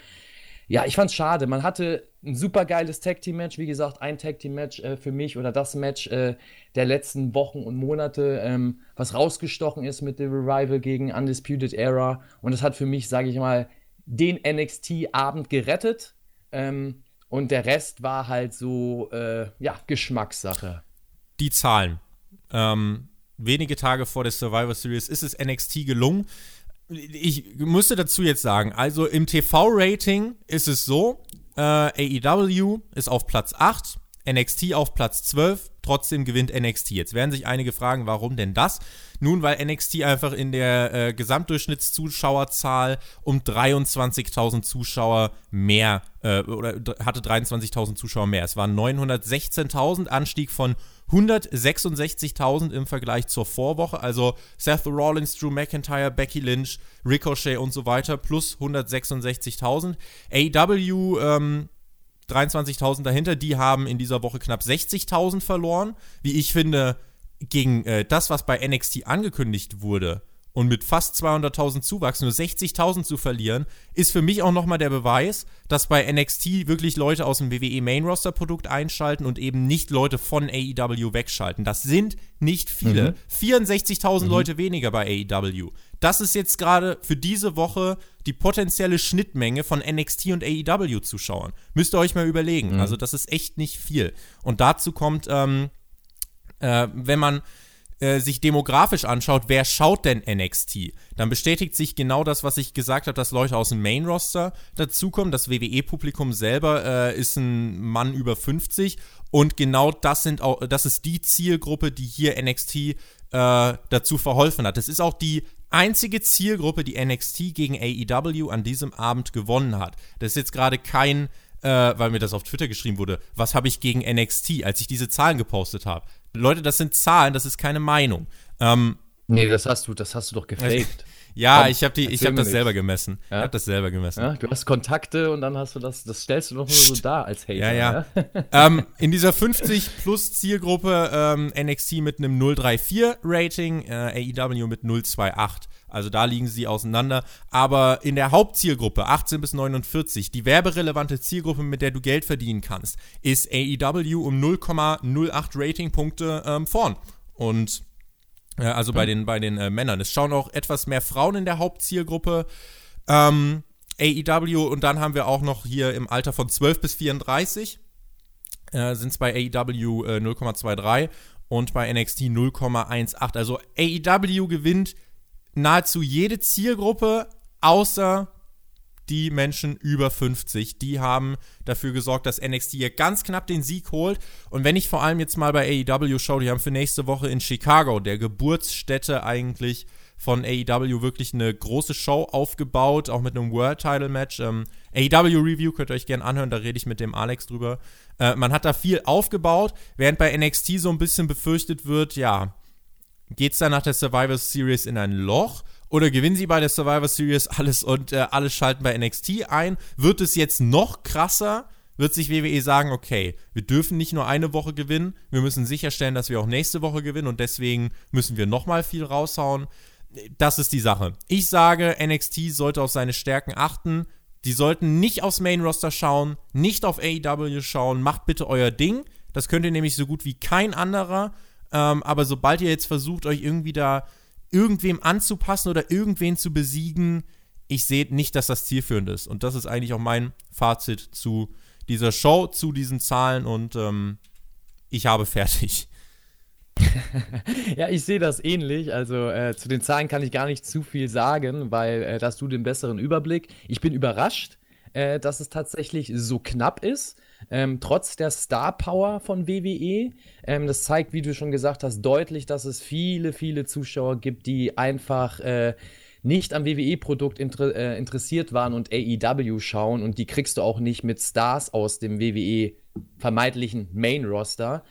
ja, ich fand's schade. Man hatte ein super geiles Tag Team Match, wie gesagt, ein Tag Team Match äh, für mich oder das Match äh, der letzten Wochen und Monate, ähm, was rausgestochen ist mit dem Revival gegen Undisputed Era. Und das hat für mich, sage ich mal, den NXT-Abend gerettet. Ähm, und der Rest war halt so, äh, ja, Geschmackssache die Zahlen. Ähm, wenige Tage vor der Survivor Series ist es NXT gelungen. Ich müsste dazu jetzt sagen, also im TV-Rating ist es so, äh, AEW ist auf Platz 8, NXT auf Platz 12, trotzdem gewinnt NXT. Jetzt werden sich einige fragen, warum denn das? Nun, weil NXT einfach in der äh, Gesamtdurchschnittszuschauerzahl um 23.000 Zuschauer mehr äh, oder hatte 23.000 Zuschauer mehr. Es waren 916.000, Anstieg von 166.000 im Vergleich zur Vorwoche. Also Seth Rollins, Drew McIntyre, Becky Lynch, Ricochet und so weiter plus 166.000. AEW ähm, 23.000 dahinter, die haben in dieser Woche knapp 60.000 verloren. Wie ich finde, gegen äh, das, was bei NXT angekündigt wurde und mit fast 200.000 Zuwachs nur 60.000 zu verlieren, ist für mich auch nochmal der Beweis, dass bei NXT wirklich Leute aus dem WWE Main Roster Produkt einschalten und eben nicht Leute von AEW wegschalten. Das sind nicht viele. Mhm. 64.000 mhm. Leute weniger bei AEW. Das ist jetzt gerade für diese Woche die potenzielle Schnittmenge von NXT und AEW-Zuschauern. Müsst ihr euch mal überlegen. Mhm. Also, das ist echt nicht viel. Und dazu kommt, ähm, äh, wenn man äh, sich demografisch anschaut, wer schaut denn NXT, dann bestätigt sich genau das, was ich gesagt habe, dass Leute aus dem Main-Roster dazukommen. Das WWE-Publikum selber äh, ist ein Mann über 50 und genau das sind auch, das ist die Zielgruppe, die hier NXT äh, dazu verholfen hat. Das ist auch die einzige Zielgruppe, die NXT gegen AEW an diesem Abend gewonnen hat. Das ist jetzt gerade kein, äh, weil mir das auf Twitter geschrieben wurde, was habe ich gegen NXT, als ich diese Zahlen gepostet habe. Leute, das sind Zahlen, das ist keine Meinung. Ähm, nee, das hast du, das hast du doch gefaked. Ja, Komm, ich habe hab das selber gemessen. Ja? Ich habe das selber gemessen. Ja, du hast Kontakte und dann hast du das, das stellst du doch nur so da als Hater. Ja, ja. ja? ähm, in dieser 50 plus Zielgruppe ähm, NXT mit einem 034 Rating, äh, AEW mit 028. Also da liegen sie auseinander. Aber in der Hauptzielgruppe, 18 bis 49, die werberelevante Zielgruppe, mit der du Geld verdienen kannst, ist AEW um 0,08 Ratingpunkte ähm, vorn. Und äh, also bei den, bei den äh, Männern. Es schauen auch etwas mehr Frauen in der Hauptzielgruppe. Ähm, AEW und dann haben wir auch noch hier im Alter von 12 bis 34 äh, sind es bei AEW äh, 0,23 und bei NXT 0,18. Also AEW gewinnt nahezu jede Zielgruppe außer die Menschen über 50. Die haben dafür gesorgt, dass NXT hier ganz knapp den Sieg holt. Und wenn ich vor allem jetzt mal bei AEW schaue, die haben für nächste Woche in Chicago, der Geburtsstätte eigentlich von AEW, wirklich eine große Show aufgebaut, auch mit einem World Title Match. Ähm, AEW Review könnt ihr euch gerne anhören, da rede ich mit dem Alex drüber. Äh, man hat da viel aufgebaut, während bei NXT so ein bisschen befürchtet wird, ja, geht es dann nach der Survivor Series in ein Loch? Oder gewinnen sie bei der Survivor Series alles und äh, alles schalten bei NXT ein? Wird es jetzt noch krasser? Wird sich WWE sagen, okay, wir dürfen nicht nur eine Woche gewinnen, wir müssen sicherstellen, dass wir auch nächste Woche gewinnen und deswegen müssen wir nochmal viel raushauen. Das ist die Sache. Ich sage, NXT sollte auf seine Stärken achten. Die sollten nicht aufs Main Roster schauen, nicht auf AEW schauen. Macht bitte euer Ding. Das könnt ihr nämlich so gut wie kein anderer. Ähm, aber sobald ihr jetzt versucht, euch irgendwie da irgendwem anzupassen oder irgendwen zu besiegen, ich sehe nicht, dass das zielführend ist. Und das ist eigentlich auch mein Fazit zu dieser Show, zu diesen Zahlen und ähm, ich habe fertig. ja, ich sehe das ähnlich. Also äh, zu den Zahlen kann ich gar nicht zu viel sagen, weil äh, da du den besseren Überblick. Ich bin überrascht, äh, dass es tatsächlich so knapp ist. Ähm, trotz der Star Power von WWE. Ähm, das zeigt, wie du schon gesagt hast, deutlich, dass es viele, viele Zuschauer gibt, die einfach äh, nicht am WWE-Produkt inter äh, interessiert waren und AEW schauen. Und die kriegst du auch nicht mit Stars aus dem WWE vermeintlichen Main-Roster.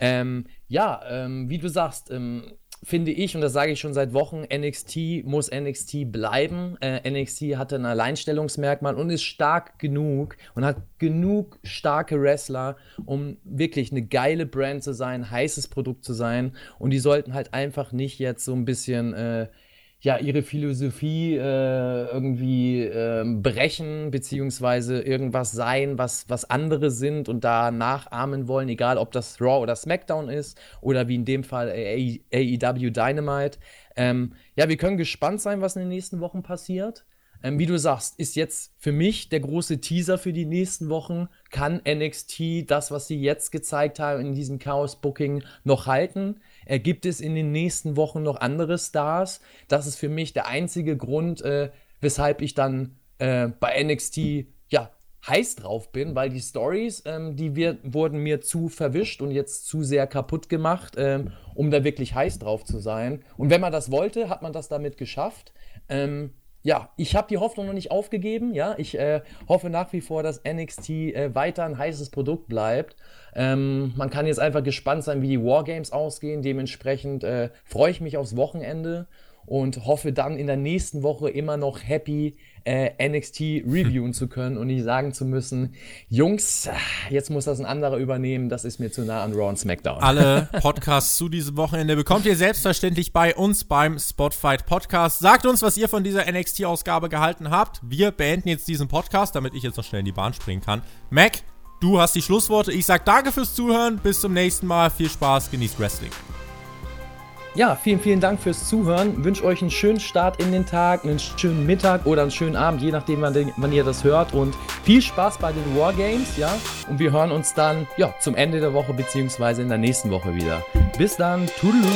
Ähm, ja, ähm, wie du sagst, ähm, finde ich, und das sage ich schon seit Wochen, NXT muss NXT bleiben. Äh, NXT hatte ein Alleinstellungsmerkmal und ist stark genug und hat genug starke Wrestler, um wirklich eine geile Brand zu sein, heißes Produkt zu sein. Und die sollten halt einfach nicht jetzt so ein bisschen äh, ja, ihre Philosophie äh, irgendwie äh, brechen, beziehungsweise irgendwas sein, was, was andere sind und da nachahmen wollen, egal ob das Raw oder SmackDown ist oder wie in dem Fall AEW Dynamite. Ähm, ja, wir können gespannt sein, was in den nächsten Wochen passiert. Ähm, wie du sagst, ist jetzt für mich der große Teaser für die nächsten Wochen. Kann NXT das, was sie jetzt gezeigt haben in diesem Chaos-Booking, noch halten? Äh, gibt es in den nächsten Wochen noch andere Stars? Das ist für mich der einzige Grund, äh, weshalb ich dann äh, bei NXT ja heiß drauf bin, weil die Stories, ähm, die wir, wurden mir zu verwischt und jetzt zu sehr kaputt gemacht, ähm, um da wirklich heiß drauf zu sein. Und wenn man das wollte, hat man das damit geschafft. Ähm, ja, ich habe die Hoffnung noch nicht aufgegeben. Ja, ich äh, hoffe nach wie vor, dass NXT äh, weiter ein heißes Produkt bleibt. Ähm, man kann jetzt einfach gespannt sein, wie die Wargames ausgehen. Dementsprechend äh, freue ich mich aufs Wochenende und hoffe dann in der nächsten Woche immer noch happy äh, NXT reviewen zu können und nicht sagen zu müssen, Jungs, jetzt muss das ein anderer übernehmen, das ist mir zu nah an Raw und SmackDown. Alle Podcasts zu diesem Wochenende bekommt ihr selbstverständlich bei uns beim Spotfight Podcast. Sagt uns, was ihr von dieser NXT-Ausgabe gehalten habt. Wir beenden jetzt diesen Podcast, damit ich jetzt noch schnell in die Bahn springen kann. Mac, du hast die Schlussworte. Ich sag danke fürs Zuhören. Bis zum nächsten Mal. Viel Spaß, genießt Wrestling. Ja, vielen, vielen Dank fürs Zuhören. Wünsche euch einen schönen Start in den Tag, einen schönen Mittag oder einen schönen Abend, je nachdem, wann, wann ihr das hört. Und viel Spaß bei den Wargames, ja. Und wir hören uns dann ja, zum Ende der Woche beziehungsweise in der nächsten Woche wieder. Bis dann, Toodaloo!